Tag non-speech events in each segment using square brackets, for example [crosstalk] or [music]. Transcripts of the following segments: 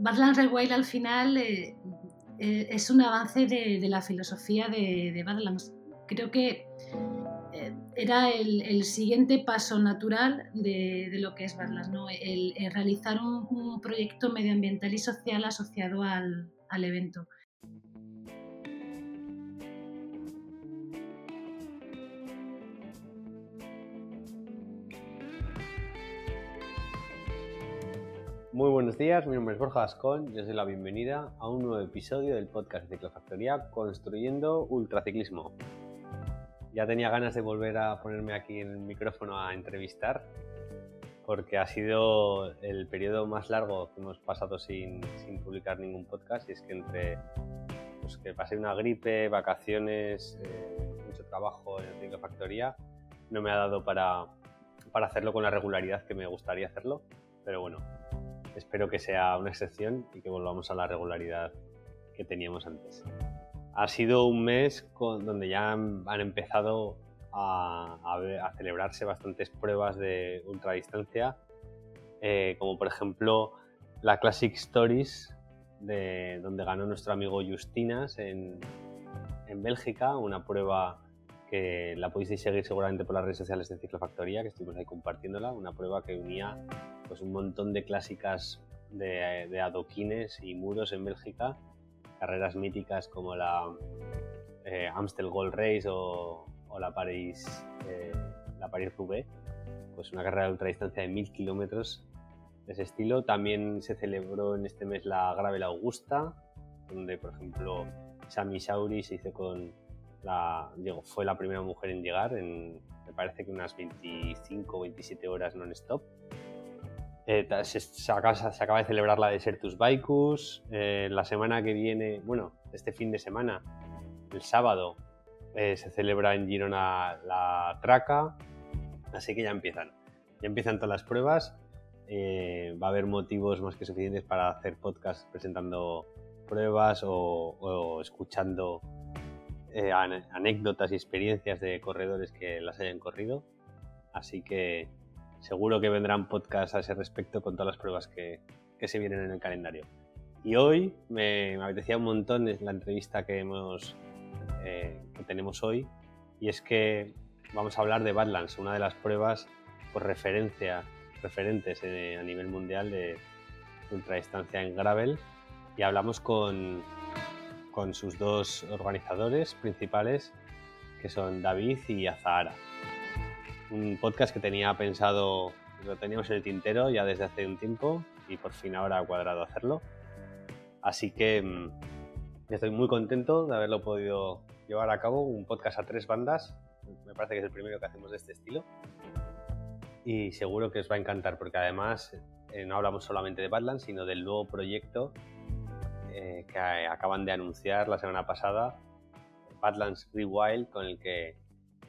Badlands Red Wild al final eh, eh, es un avance de, la filosofía de, de, Badlands. Creo que eh, era el, siguiente paso natural de, lo que es Badlands, ¿no? el, realizar un, proyecto medioambiental y social asociado al, al evento. Muy buenos días, mi nombre es Borja Ascón y os doy la bienvenida a un nuevo episodio del podcast de Ciclofactoría Construyendo Ultraciclismo. Ya tenía ganas de volver a ponerme aquí en el micrófono a entrevistar porque ha sido el periodo más largo que hemos pasado sin, publicar ningún podcast y es que entre pues, que pasé una gripe, vacaciones, eh, mucho trabajo en Ciclofactoría, no me ha dado para, para hacerlo con la regularidad que me gustaría hacerlo, pero bueno, espero que sea una excepción y que volvamos a la regularidad que teníamos antes. Ha sido un mes donde ya han, empezado a, celebrarse bastantes pruebas de ultradistancia, eh, como por ejemplo la Classic Stories, de, donde ganó nuestro amigo Justinas en, en Bélgica, una prueba que la podéis seguir seguramente por las redes sociales de Ciclofactoría, que estuvimos ahí compartiéndola, una prueba que unía pues, un montón de clásicas de, adoquines y muros en Bélgica, carreras míticas como la eh, Amstel Gold Race o, la París eh, la París Roubaix, pues una carrera de ultradistancia de mil kilómetros de ese estilo. También se celebró en este mes la Gravel Augusta, donde por ejemplo Sami Sauri se hizo con la, digo, fue la primera mujer en llegar en, me parece que unas 25 o 27 horas non-stop. Eh, se, acaba, de celebrar la Desertus Baikus. Eh, la semana que viene, bueno, este fin de semana, el sábado, eh, se celebra en Girona la Traca. Así que ya empiezan. Ya empiezan todas las pruebas. va a haber motivos más que suficientes para hacer podcast presentando pruebas o escuchando eh, anécdotas y experiencias de corredores que las hayan corrido. Así que seguro que vendrán podcasts a ese respecto con todas las pruebas que, se vienen en el calendario. Y hoy me, me apetecía un montón la entrevista que, hemos, eh, que tenemos hoy. Y es que vamos a hablar de Badlands, una de las pruebas por referencia, referentes eh, a nivel mundial de ultradistancia en gravel. Y hablamos con, con sus dos organizadores principales, que son David y Azahara. Un podcast que tenía pensado, lo teníamos en el tintero ya desde hace un tiempo y por fin ahora ha cuadrado hacerlo. Así que mm, estoy muy contento de haberlo podido llevar a cabo, un podcast a tres bandas. Me parece que es el primero que hacemos de este estilo. Y seguro que os va a encantar porque además eh, no hablamos solamente de Badlands, sino del nuevo proyecto eh, que acaban de anunciar la semana pasada, Badlands Rewild, con el que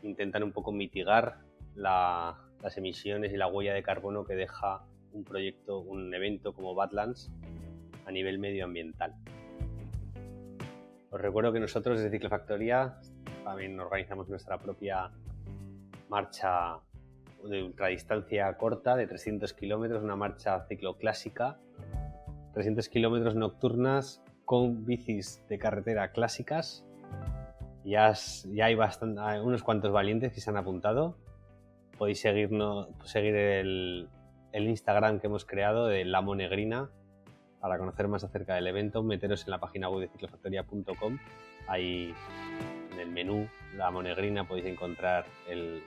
intentan un poco mitigar las emisiones y la huella de carbono que deja un proyecto, un evento como Badlands a nivel medioambiental. Os recuerdo que nosotros desde Ciclofactoría también organizamos nuestra propia marcha de ultradistancia corta de 300 kilómetros, una marcha cicloclásica 300 kilómetros nocturnas con bicis de carretera clásicas. Ya, ya hay bastante, unos cuantos valientes que se han apuntado. Podéis seguirnos, seguir el, el Instagram que hemos creado de La Monegrina para conocer más acerca del evento. Meteros en la página web de ciclofactoria.com. Ahí en el menú La Monegrina podéis encontrar el,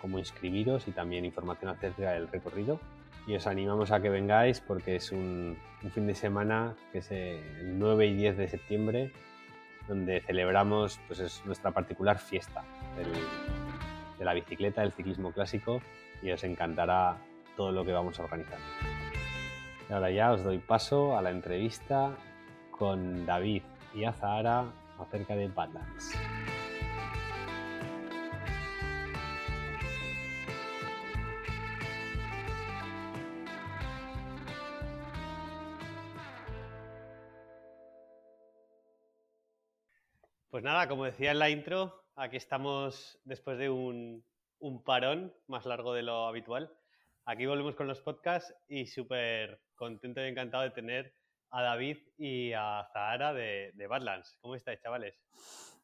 cómo inscribiros y también información acerca del recorrido y os animamos a que vengáis porque es un, fin de semana que es el 9 y 10 de septiembre donde celebramos pues es nuestra particular fiesta de la bicicleta, del ciclismo clásico y os encantará todo lo que vamos a organizar. Y ahora ya os doy paso a la entrevista con David y Azahara acerca de Badlands. Pues nada, como decía en la intro, aquí estamos después de un, parón más largo de lo habitual. Aquí volvemos con los podcasts y súper contento y encantado de tener a David y a Zahara de, Badlands. ¿Cómo estáis, chavales?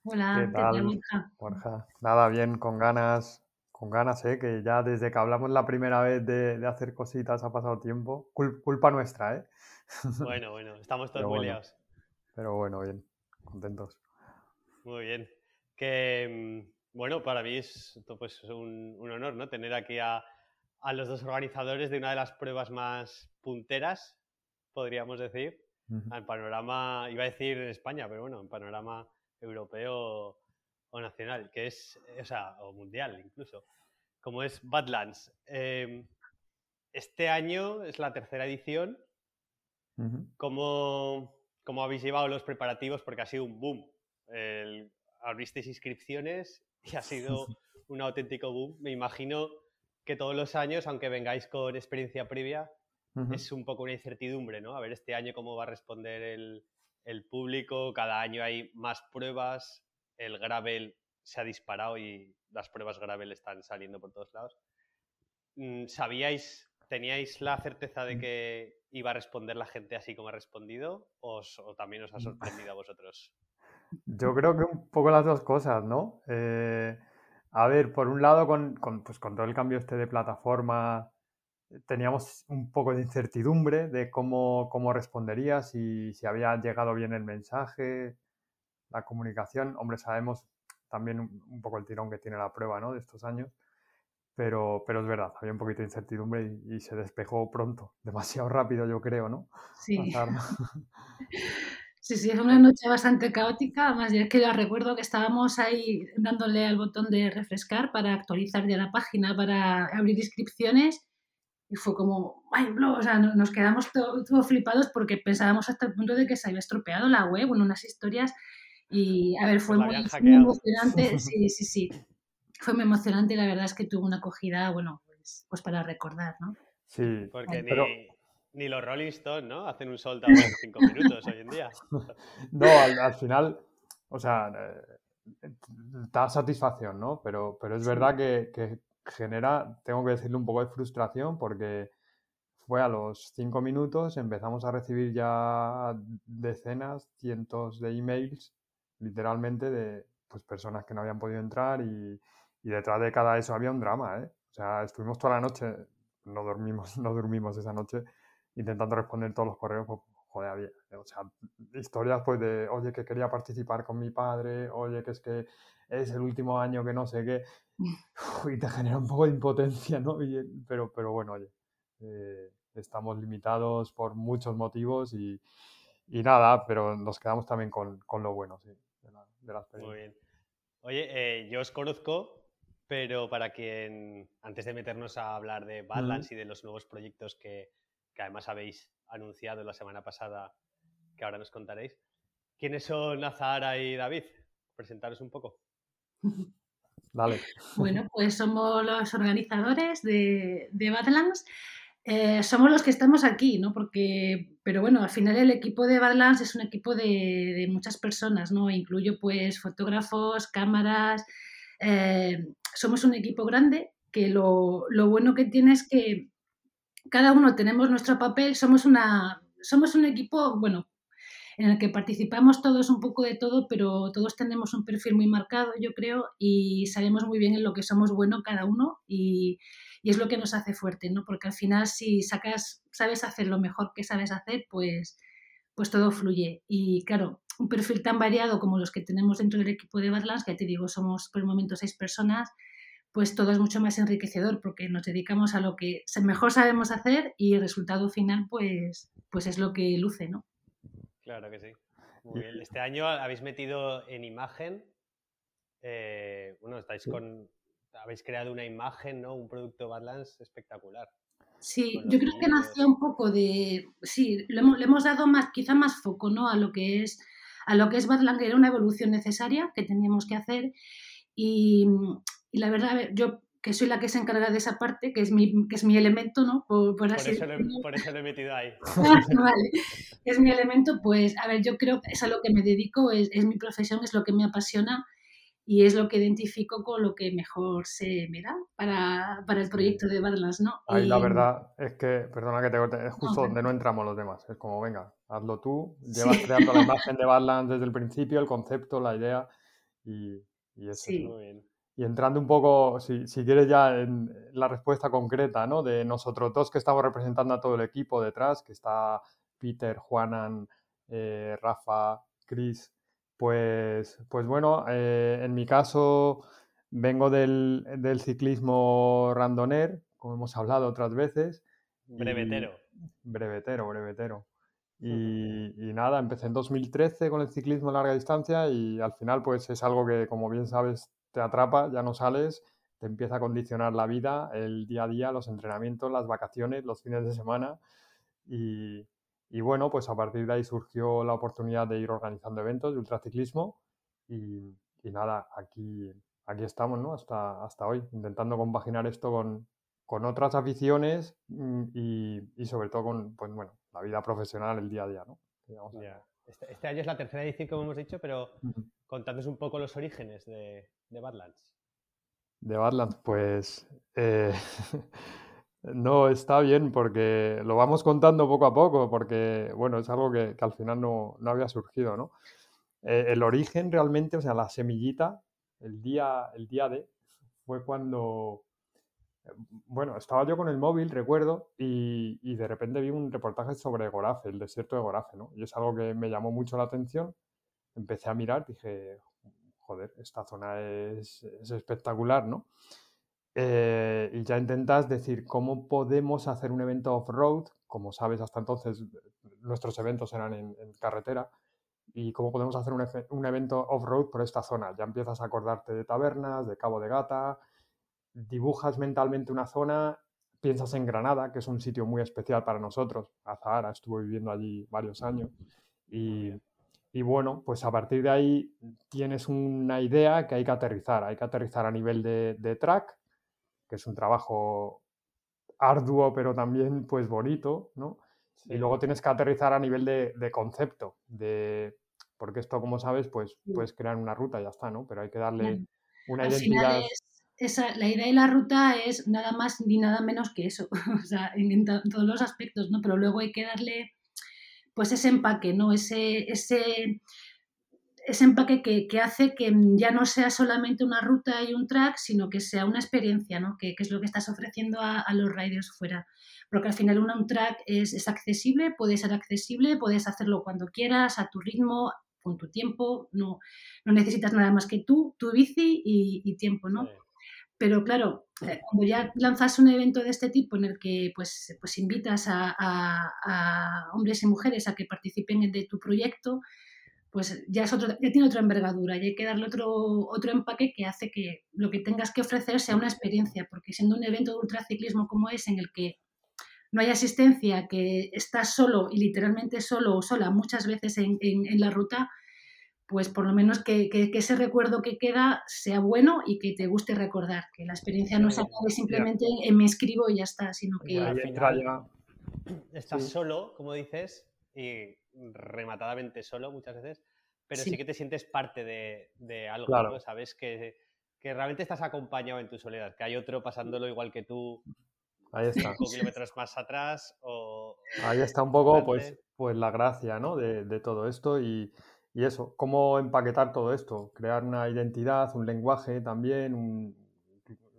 Hola, ¿qué tal, Borja? Nada, bien, con ganas, con ganas, ¿eh? que ya desde que hablamos la primera vez de, hacer cositas ha pasado tiempo. culpa nuestra, ¿eh? [laughs] Bueno, bueno, estamos todos muy liados. Pero bueno, bien, contentos. Muy bien. Que, mm, bueno, para mí es pues, un, honor, ¿no? Tener aquí a, a los dos organizadores de una de las pruebas más punteras podríamos decir, en panorama, iba a decir en España, pero bueno, en panorama europeo o nacional, que es, o sea, o mundial incluso, como es Badlands. Em, este año es la tercera edición. ¿Cómo, habéis llevado los preparativos? Porque ha sido un boom. El, abristeis inscripciones y ha sido [laughs] un auténtico boom. Me imagino que todos los años, aunque vengáis con experiencia previa, es un poco una incertidumbre, ¿no? A ver este año cómo va a responder el, público, cada año hay más pruebas, el gravel se ha disparado y las pruebas gravel están saliendo por todos lados. Mm, ¿Sabíais, teníais la certeza de mm. que iba a responder la gente así como ha respondido o, también os ha mm. sorprendido a vosotros? Yo creo que un poco las dos cosas, ¿no? Eh, a ver, por un lado, con, pues con todo el cambio este de plataforma teníamos un poco de incertidumbre de cómo, cómo respondería, si, si, había llegado bien el mensaje, la comunicación. Hombre, sabemos también un, poco el tirón que tiene la prueba ¿no? de estos años, pero, pero es verdad, había un poquito de incertidumbre y, se despejó pronto, [laughs] demasiado rápido yo creo, ¿no? Sí. [laughs] Sí, sí, es una noche bastante caótica. Además, ya es que ya recuerdo que estábamos ahí dándole al botón de refrescar para actualizar ya la página, para abrir inscripciones y fue como, mind blow, o sea, nos quedamos todos flipados porque pensábamos hasta el punto de que se había estropeado la web, en unas historias. Y a ver, fue muy, emocionante. [laughs] Sí, sí, sí. Fue muy emocionante y la verdad es que tuvo una acogida, bueno, pues, pues para recordar, ¿no? Sí, porque ni, ni, los Rolling Stones, ¿no? Hacen un sol en [laughs] cinco minutos hoy en día. no, al, final, o sea, eh, da satisfacción, ¿no? Pero, pero es verdad que, que genera, tengo que decirle, un poco de frustración porque fue a los cinco minutos, empezamos a recibir ya decenas, cientos de emails, literalmente, de pues, personas que no habían podido entrar y, detrás de cada eso había un drama, ¿eh? O sea, estuvimos toda la noche, no dormimos, [laughs] no dormimos esa noche, intentando responder todos los correos, pues, joder, había, o sea, historias pues de, oye, que quería participar con mi padre, oye, que es que es el último año que no sé qué, [laughs] y te genera un poco de impotencia, ¿no? pero, pero bueno, oye, eh, estamos limitados por muchos motivos y, nada, pero nos quedamos también con, lo bueno, sí, de la, experiencia. Muy bien. Oye, eh, yo os conozco, pero para quien, antes de meternos a hablar de Badlands y de los nuevos proyectos que, que además habéis anunciado la semana pasada, que ahora nos contaréis, ¿quiénes son Azahara y David? Presentaros un poco. Vale. Bueno, pues somos los organizadores de, de Badlands. Eh, somos los que estamos aquí, ¿no? Porque, pero bueno, al final el equipo de Badlands es un equipo de, muchas personas, ¿no? Incluyo pues fotógrafos, cámaras. Eh, somos un equipo grande que lo, lo, bueno que tiene es que cada uno tenemos nuestro papel, somos una, somos un equipo, bueno, en el que participamos todos un poco de todo, pero todos tenemos un perfil muy marcado, yo creo, y sabemos muy bien en lo que somos buenos cada uno y, es lo que nos hace fuerte, ¿no? Porque al final si sacas, sabes hacer lo mejor que sabes hacer, pues, pues todo fluye. Y claro, un perfil tan variado como los que tenemos dentro del equipo de Badlands, que ya te digo, somos por el momento seis personas, pues todo es mucho más enriquecedor porque nos dedicamos a lo que mejor sabemos hacer y el resultado final pues, pues es lo que luce, ¿no? Claro que sí. Muy bien. Este año habéis metido en imagen, eh, bueno, estáis con, habéis creado una imagen, ¿no? Un producto Badlands espectacular. Sí, yo creo que nació un poco de, sí, le hemos, dado más, quizá más foco, ¿no? A lo que es, a lo que es Badlands, era una evolución necesaria que teníamos que hacer y, y la verdad, yo que soy la que se encarga de esa parte, que es mi, que es mi elemento, ¿no? Por, eso por, eso he metido ahí. [laughs] vale, es mi elemento, pues, a ver, yo creo que es a lo que me dedico, es, es, mi profesión, es lo que me apasiona y es lo que identifico con lo que mejor se me da para, para el proyecto de Badlands, ¿no? Ahí la verdad es que, perdona que te corte, es justo donde no entramos los demás. Es como, venga, hazlo tú, llevas creando la imagen de Badlands desde el principio, el concepto, la idea y, y eso. Sí. Muy bien. Y entrando un poco, si, si, quieres ya en la respuesta concreta, ¿no? De nosotros dos que estamos representando a todo el equipo detrás, que está Peter, Juanan, eh, Rafa, Chris, pues, pues bueno, eh, en mi caso vengo del, del, ciclismo randoner, como hemos hablado otras veces. Brevetero. brevetero, brevetero. Y, y, nada, empecé en 2013 con el ciclismo a larga distancia y al final pues es algo que, como bien sabes, te atrapa, ya no sales, te empieza a condicionar la vida, el día a día, los entrenamientos, las vacaciones, los fines de semana y, y bueno, pues a partir de ahí surgió la oportunidad de ir organizando eventos de ultraciclismo y, y nada, aquí, aquí estamos, ¿no? Hasta, hasta hoy, intentando compaginar esto con, con otras aficiones mm, y, y, sobre todo con, pues bueno, la vida profesional, el día a día, ¿no? Yeah. Este, este, año es la tercera edición, como hemos dicho, pero contadnos un poco los orígenes de, de Badlands. De Badlands, pues... Eh... [laughs] No, está bien porque lo vamos contando poco a poco, porque bueno, es algo que, que al final no, no, había surgido, ¿no? Eh, el origen realmente, o sea, la semillita, el día, el día de, fue cuando, bueno, estaba yo con el móvil, recuerdo, y, y, de repente vi un reportaje sobre Gorafe, el desierto de Gorafe, ¿no? Y es algo que me llamó mucho la atención. Empecé a mirar, dije, joder, esta zona es, es espectacular, ¿no? Eh, y ya intentas decir cómo podemos hacer un evento off-road, como sabes, hasta entonces nuestros eventos eran en, en carretera, y cómo podemos hacer un, un evento off-road por esta zona. Ya empiezas a acordarte de tabernas, de Cabo de Gata, dibujas mentalmente una zona, piensas en Granada, que es un sitio muy especial para nosotros. Azahara estuvo viviendo allí varios años. Y, y bueno, pues a partir de ahí tienes una idea que hay que aterrizar. Hay que aterrizar a nivel de, de track, que es un trabajo arduo, pero también pues bonito, ¿no? Sí. Y luego tienes que aterrizar a nivel de, de, concepto, de porque esto, como sabes, pues puedes crear una ruta y ya está, ¿no? Pero hay que darle una Al identidad. Es, esa, la idea de la ruta es nada más ni nada menos que eso, [laughs] o sea, en, en, todos los aspectos, ¿no? Pero luego hay que darle pues ese empaque, ¿no? Ese, ese, ese empaque que, que, hace que ya no sea solamente una ruta y un track, sino que sea una experiencia, ¿no? que, que es lo que estás ofreciendo a, a, los riders fuera. Porque al final un track es, es, accesible, puede ser accesible, puedes hacerlo cuando quieras, a tu ritmo, con tu tiempo, no, no necesitas nada más que tú, tu bici y, y tiempo, ¿no? Pero claro, cuando ya lanzas un evento de este tipo en el que pues, pues invitas a, hombres y mujeres a que participen de tu proyecto, pues ya, es otro, ya tiene otra envergadura y hay que darle otro, otro empaque que hace que lo que tengas que ofrecer sea una experiencia, porque siendo un evento de ultraciclismo como es, en el que no hay asistencia, que estás solo y literalmente solo o sola muchas veces en, en la ruta, pues por lo menos que, que, que, ese recuerdo que queda sea bueno y que te guste recordar, que la experiencia no se acabe simplemente en me escribo y ya está, sino que... Al final, estás sí. solo, como dices, y rematadamente solo muchas veces, pero sí, sí que te sientes parte de, de algo, claro. ¿no? Sabes que, que, realmente estás acompañado en tu soledad, que hay otro pasándolo igual que tú. Ahí está. Cinco kilómetros más atrás o... Ahí está un [laughs] poco, pues, pues la gracia, ¿no? De, de todo esto y, y, eso, cómo empaquetar todo esto, crear una identidad, un lenguaje también, un,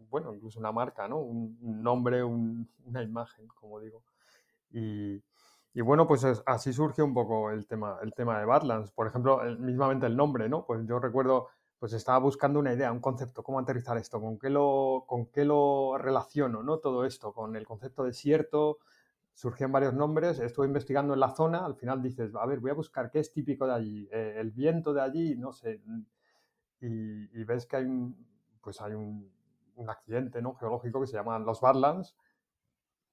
bueno, incluso una marca, ¿no? Un, un nombre, un, una imagen, como digo. Y, y bueno, pues es, así surge un poco el tema, el tema de Badlands. Por ejemplo, el, mismamente el nombre, ¿no? Pues yo recuerdo, pues estaba buscando una idea, un concepto, cómo aterrizar esto, con qué lo, con qué lo relaciono, ¿no? Todo esto, con el concepto desierto, surgían varios nombres, estuve investigando en la zona, al final dices, a ver, voy a buscar qué es típico de allí, eh, el viento de allí, no sé, y, y ves que hay un, pues hay un, un accidente, ¿no? Geológico que se llaman los Badlands,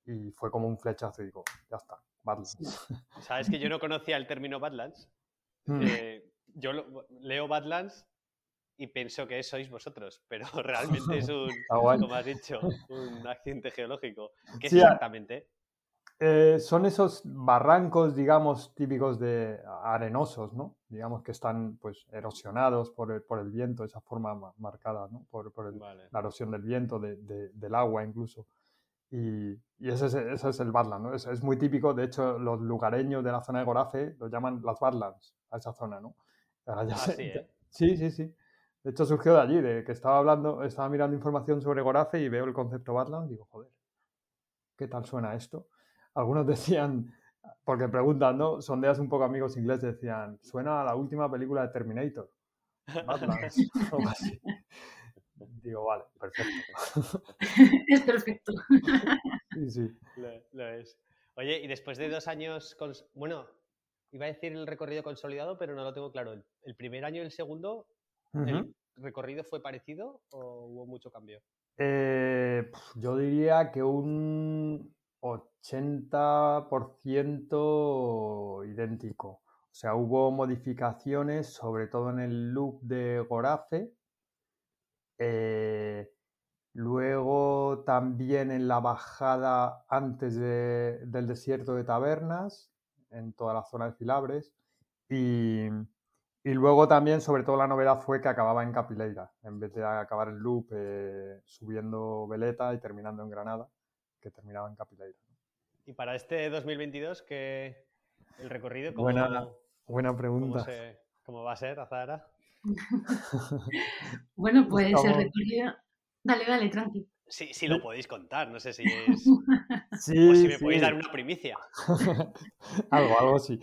y fue como un flechazo y digo, ya está, Badlands. [laughs] Sabes que yo no conocía el término Badlands. Mm. Eh, yo lo, leo Badlands y pienso que sois vosotros, pero [laughs] realmente es [laughs] un, como has dicho, un accidente geológico. ¿Qué es sí, exactamente? Eh, son esos barrancos, digamos, típicos de arenosos, ¿no? Digamos que están pues erosionados por el, por el viento, esa forma marcada, ¿no? Por, la erosión del viento, del agua incluso. Y, ese, es, ese, es, el Badland, ¿no? Es, es, muy típico, de hecho, los lugareños de la zona de Gorafe lo llaman las Badlands, a esa zona, ¿no? ah, sí, [laughs] ¿eh? sí, sí, sí. De hecho, surgió de allí, de que estaba hablando, estaba mirando información sobre Gorafe y veo el concepto Badland y digo, joder, ¿qué tal suena esto? Algunos [laughs] decían, porque preguntan, ¿no? Sondeas un poco amigos ingleses, decían, suena a la última película de Terminator. [laughs] [laughs] Digo, vale, perfecto. Es perfecto. Sí, sí. Lo, es. Oye, y después de dos años, con... bueno, iba a decir el recorrido consolidado, pero no lo tengo claro. ¿El, primer año y el segundo, el recorrido fue parecido o hubo mucho cambio? Eh, yo diría que un 80% idéntico. O sea, hubo modificaciones, sobre todo en el loop de Gorafe. Eh, luego también en la bajada antes del desierto de Tabernas, en toda la zona de Filabres. Y, luego también, sobre todo, la novedad fue que acababa en Capileira, en vez de acabar el loop eh, subiendo Veleta y terminando en Granada que terminaba en Capileira. Y para este 2022, ¿qué el recorrido? ¿cómo, buena, buena pregunta. ¿cómo, va a ser, Azahara? [laughs] bueno, pues el recorrido... Dale, dale, tranqui. Sí, sí lo podéis contar, no sé si [laughs] es... sí, o si me podéis dar una primicia. [laughs] algo, algo sí.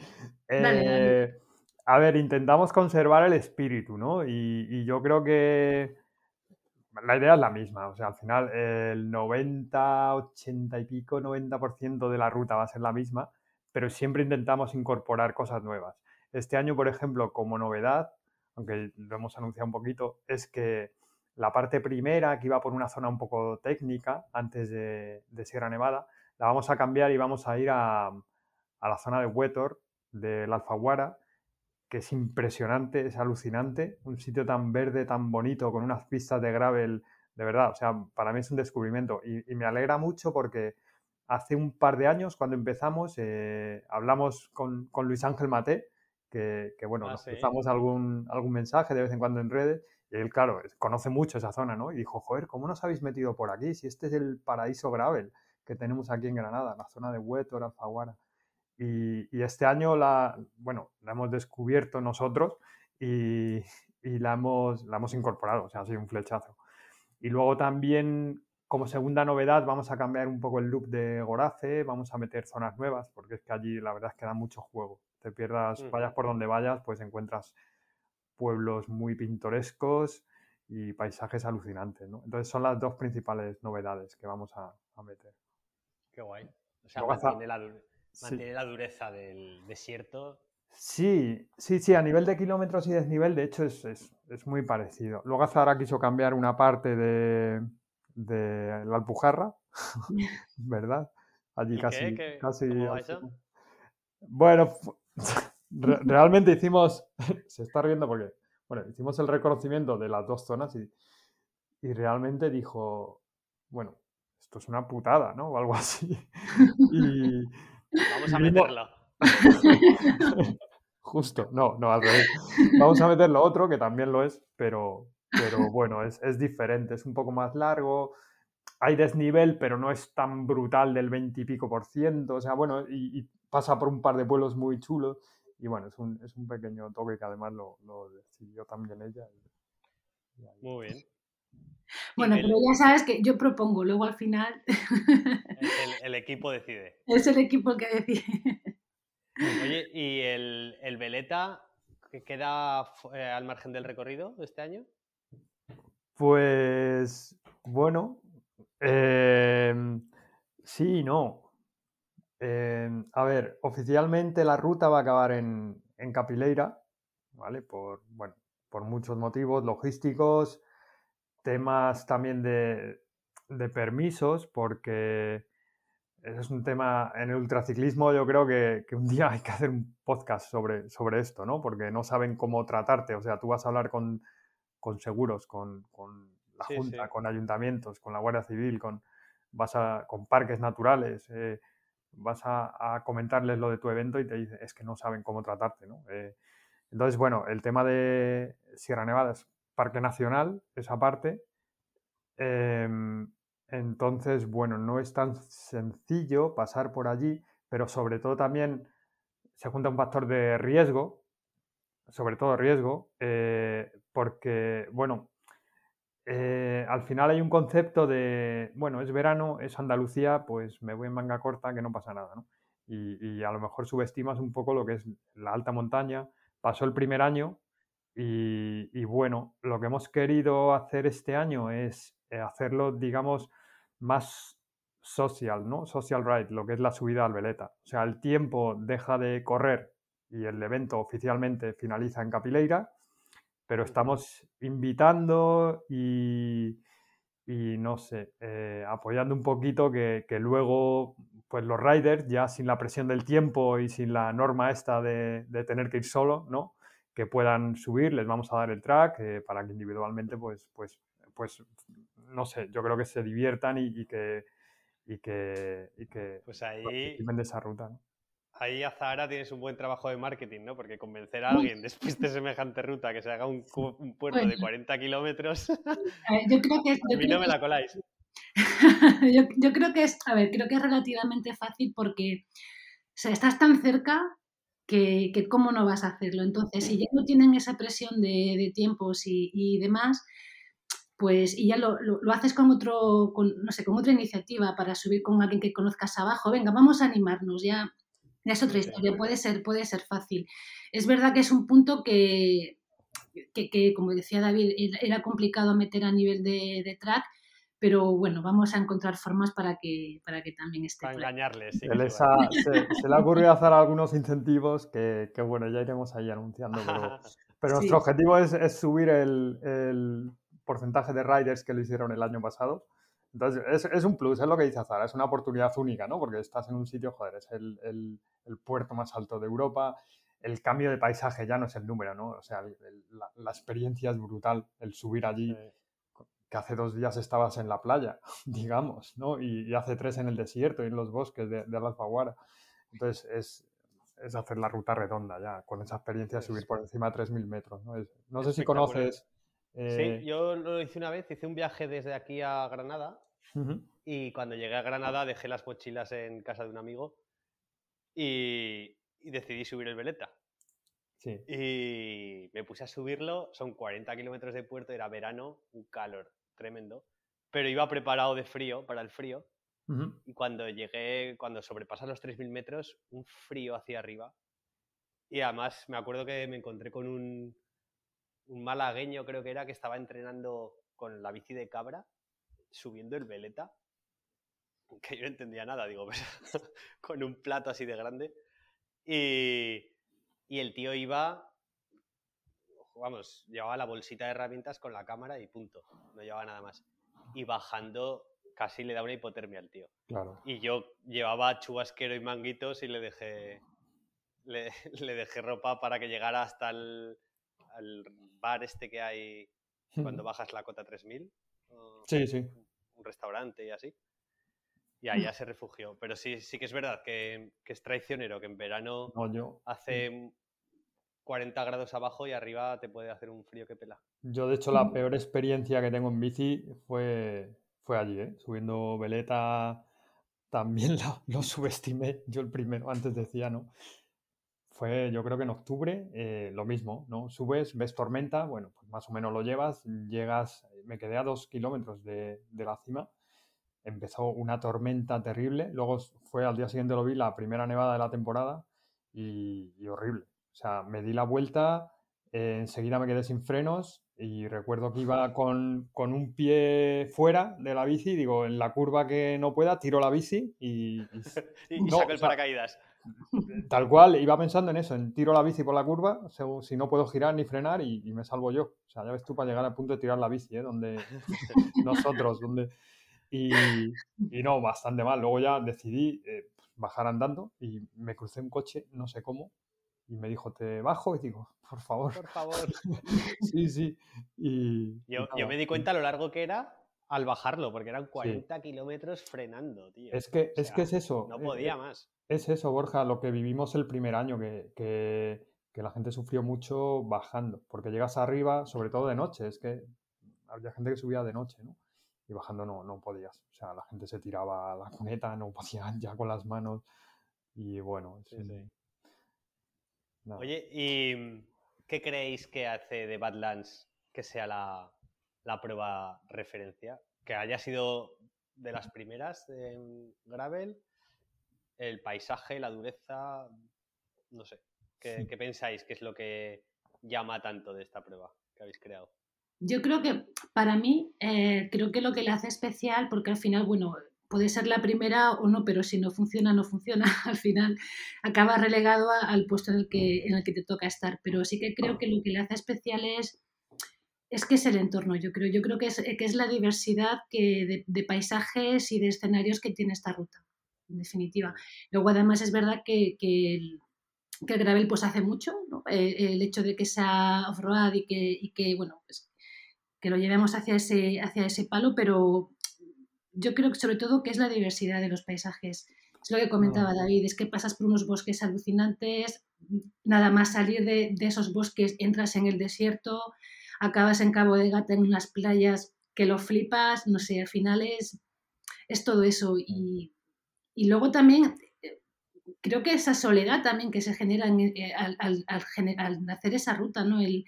Eh, a ver, intentamos conservar el espíritu, ¿no? y yo creo que la idea es la misma, o sea, al final el 90, 80 y pico, 90% de la ruta va a ser la misma, pero siempre intentamos incorporar cosas nuevas. Este año, por ejemplo, como novedad, aunque lo hemos anunciado un poquito, es que la parte primera, que iba por una zona un poco técnica antes de, Sierra Nevada, la vamos a cambiar y vamos a ir a, la zona de Huetor del Alfaguara, que es impresionante, es alucinante. Un sitio tan verde, tan bonito, con unas pistas de gravel, de verdad, o sea, para mí es un descubrimiento. Y, me alegra mucho porque hace un par de años, cuando empezamos, eh, hablamos con, Luis Ángel Mate, que, bueno, ah, nos cruzamos algún, algún mensaje de vez en cuando en redes, y él, claro, conoce mucho esa zona, ¿no? Y dijo, joder, ¿cómo nos habéis metido por aquí? Si este es el paraíso gravel que tenemos aquí en Granada, la zona de Huetor, Alfaguara. Y, este año la, bueno, la hemos descubierto nosotros y, la, hemos, la hemos incorporado, o sea, ha sido un flechazo. Y luego también, como segunda novedad, vamos a cambiar un poco el loop de Gorace, vamos a meter zonas nuevas, porque es que allí la verdad es que da mucho juego. Te pierdas, vayas por donde vayas, pues encuentras pueblos muy pintorescos y paisajes alucinantes, ¿no? Entonces son las dos principales novedades que vamos a, meter. Qué guay. O sea, mantiene la, mantiene la dureza del desierto. Sí, sí, sí, a nivel de kilómetros y desnivel, de hecho, es, muy parecido. Luego Zara quiso cambiar una parte de, la Alpujarra, [laughs] [laughs] ¿verdad? Allí casi. casi bueno, [laughs] realmente hicimos, se está riendo porque, bueno, hicimos el reconocimiento de las dos zonas y, y realmente dijo, bueno, esto es una putada, ¿no? O algo así. y, Vamos a meterlo. [laughs] Justo, no, no, al revés. Vamos a meter lo otro, que también lo es, pero, pero bueno, es, diferente, es un poco más largo. Hay desnivel, pero no es tan brutal del 20 y pico por ciento. O sea, bueno, y, pasa por un par de pueblos muy chulos. Y bueno, es un, es un pequeño toque que además lo, lo decidió también ella. Muy bien. Bueno, pero ya sabes que yo propongo, luego al final. El, equipo decide. [laughs] Es el equipo que decide. Oye, ¿y el, el Veleta que queda eh, al margen del recorrido este año? Pues bueno, em, sí y no. Em, a ver, oficialmente la ruta va a acabar en, en Capileira, ¿vale? Por, bueno, por muchos motivos logísticos, temas también de, permisos, porque ese es un tema en el ultraciclismo. Yo creo que, un día [laughs] hay que hacer un podcast sobre, sobre esto, ¿no? Porque no saben cómo tratarte. O sea, tú vas a hablar con, seguros, con, la Junta, con ayuntamientos, con la Guardia Civil, con, vas a, con parques naturales. Eh, vas a, comentarles lo de tu evento y te dicen, es que no saben cómo tratarte, ¿no? Eh, entonces, bueno, el tema de Sierra Nevada es parque nacional, esa parte. Em, entonces, bueno, no es tan sencillo pasar por allí, pero sobre todo también se junta un factor de riesgo, sobre todo riesgo, eh, porque, bueno, eh, al final hay un concepto de, bueno, es verano, es Andalucía, pues me voy en manga corta, que no pasa nada, ¿no? Y, a lo mejor subestimas un poco lo que es la alta montaña. Pasó el primer año y, bueno, lo que hemos querido hacer este año es eh, hacerlo, digamos, más social, ¿no? Social ride, lo que es la subida al Veleta. O sea, el tiempo deja de correr y el evento oficialmente finaliza en Capileira pero estamos invitando y, no sé, eh, apoyando un poquito que, luego pues los riders, ya sin la presión del tiempo y sin la norma esta de, tener que ir solo, ¿no? Que puedan subir, les vamos a dar el track eh, para que individualmente, pues, pues, pues, no sé, yo creo que se diviertan y, que, y que, y que pues ahí, de esa ruta. ¿no? ahí a Zahara tienes un buen trabajo de marketing, ¿no? Porque convencer a alguien después de semejante ruta que se haga un, puerto de 40 kilómetros. [laughs] yo creo que a mí no me la coláis. [laughs] yo, creo que es, a ver, creo que es relativamente fácil porque estás tan cerca que, cómo no vas a hacerlo. Entonces, si ya no tienen esa presión de, tiempos y, demás, pues y ya lo, haces con otro, con, no sé, con otra iniciativa para subir con alguien que conozcas abajo, venga, vamos a animarnos, ya es otra historia, puede ser, puede ser fácil. Es verdad que es un punto que, que, como decía David, era complicado meter a nivel de, track, pero bueno, vamos a encontrar formas para que, para que también esté. Para engañarles. se, le ha ocurrido hacer algunos incentivos que, bueno, ya iremos ahí anunciando, pero, [laughs] nuestro objetivo es, es subir el, el, porcentaje de riders que lo hicieron el año pasado. Entonces, es, es, un plus, es lo que dice Zara, es una oportunidad única, ¿no? Porque estás en un sitio, joder, es el, el, el puerto más alto de Europa, el cambio de paisaje ya no es el número, ¿no? O sea, la, la, experiencia es brutal, el subir allí, que hace dos días estabas en la playa, [laughs] digamos, ¿no? Y, hace tres en el desierto y en los bosques de, de Alfaguara. Entonces, es, es, hacer la ruta redonda ya, con esa experiencia de subir por encima de 3.000 metros, ¿no? no sé si conoces Sí, eh, yo lo hice una vez, hice un viaje desde aquí a Granada y cuando llegué a Granada dejé las mochilas en casa de un amigo y, decidí subir el Veleta. Sí. Y me puse a subirlo, son 40 kilómetros de puerto, era verano, un calor tremendo, pero iba preparado de frío, para el frío. Y cuando llegué, cuando sobrepasan los 3.000 metros, un frío hacia arriba. Y además me acuerdo que me encontré con un, un malagueño creo que era que estaba entrenando con la bici de cabra, subiendo el veleta, [laughs] que yo no entendía nada, digo, [laughs] pues, con un plato así de grande. Y, y el tío iba, vamos, llevaba la bolsita de herramientas con la cámara y punto, no llevaba nada más. Y bajando casi le da una hipotermia al tío. Claro. Y yo llevaba chubasquero y manguitos y le dejé, le, [laughs] le dejé ropa para que llegara hasta el, bar este que hay cuando bajas la cota 3000. Sí, sí. Un restaurante y así. Y ya se refugió. Pero sí, sí que es verdad que, es traicionero, que en verano hace 40 grados abajo y arriba te puede hacer un frío que pela. Yo, de hecho, la peor experiencia que tengo en bici fue, fue allí, ¿eh? subiendo veleta. También [laughs] lo, subestimé, yo el primero, antes decía, ¿no? fue yo creo que en octubre, eh, lo mismo, ¿no? Subes, ves tormenta, bueno, pues más o menos lo llevas, llegas, me quedé a dos kilómetros de, la cima, empezó una tormenta terrible, luego fue al día siguiente lo vi, la primera nevada de la temporada y, horrible. O sea, me di la vuelta, eh, enseguida me quedé sin frenos y recuerdo que iba con, un pie fuera de la bici, digo, en la curva que no pueda, tiro la bici y... y, [laughs] saco el paracaídas. [laughs] Tal cual, iba pensando en eso, en tiro la bici por la curva, si no puedo girar ni frenar y, me salvo yo. O sea, ya ves tú para llegar al punto de tirar la bici, ¿eh? Donde [laughs] nosotros, donde... Y, no, bastante mal. Luego ya decidí eh, bajar andando y me crucé un coche, no sé cómo, y me dijo, te bajo y digo, por favor. Por favor. [laughs] sí, sí. Y, yo, yo, me di cuenta a lo largo que era al bajarlo, porque eran 40 kilómetros frenando, tío. Es que, es que es eso. No eh, podía eh, más. Es eso, Borja, lo que vivimos el primer año, que, que, que, la gente sufrió mucho bajando, porque llegas arriba, sobre todo de noche, es que había gente que subía de noche, ¿no? Y bajando no, no podías. O sea, la gente se tiraba a la cuneta, no podían [laughs] ya con las manos. Y bueno, sí, sí. Oye, ¿y qué creéis que hace de Badlands que sea la, la prueba referencia? Que haya sido de las primeras en gravel, el paisaje, la dureza, no sé. ¿Qué, ¿Qué, pensáis que es lo que llama tanto de esta prueba que habéis creado? Yo creo que para mí, eh, creo que lo que le hace especial, porque al final, bueno, puede ser la primera o no, pero si no funciona, no funciona. [laughs] Al final acaba relegado al puesto en el, que, en el que te toca estar. Pero sí que creo que lo que le hace especial es, es que es el entorno, yo creo. Yo creo que es, que es la diversidad que de, de, paisajes y de escenarios que tiene esta ruta, en definitiva. Luego, además, es verdad que, que el, que el gravel pues hace mucho, ¿no? el, el, hecho de que sea off-road y que, y que, bueno, pues, que lo llevemos hacia ese, hacia ese palo, pero yo creo que sobre todo que es la diversidad de los paisajes. Es lo que comentaba David, es que pasas por unos bosques alucinantes, nada más salir de, de, esos bosques entras en el desierto, acabas en Cabo de Gata en unas playas que lo flipas, no sé, al final es, es todo eso. Y, y luego también creo que esa soledad también que se genera en, eh, al, al, al, al, hacer esa ruta, ¿no? El,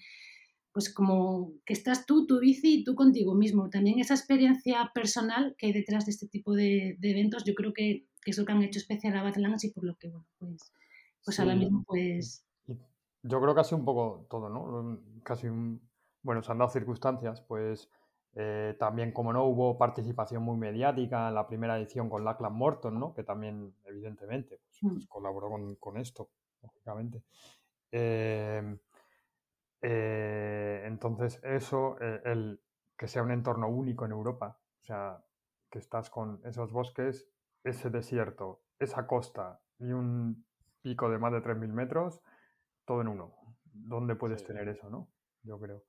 pues como que estás tú, tu bici y tú contigo mismo. También esa experiencia personal que hay detrás de este tipo de, de eventos, yo creo que, que, es lo que han hecho especial a Badlands y por lo que, bueno, pues, pues sí. ahora mismo, pues... Yo creo que ha sido un poco todo, ¿no? Casi un... Bueno, se han dado circunstancias, pues eh, también, como no, hubo participación muy mediática en la primera edición con Lachlan Morton, ¿no? Que también, evidentemente, pues, pues colaboró con, con, esto, lógicamente. Eh, eh, entonces, eso, eh, el que sea un entorno único en Europa, o sea, que estás con esos bosques, ese desierto, esa costa y un pico de más de 3.000 metros, todo en uno. ¿Dónde puedes sí. tener eso, no? Yo creo.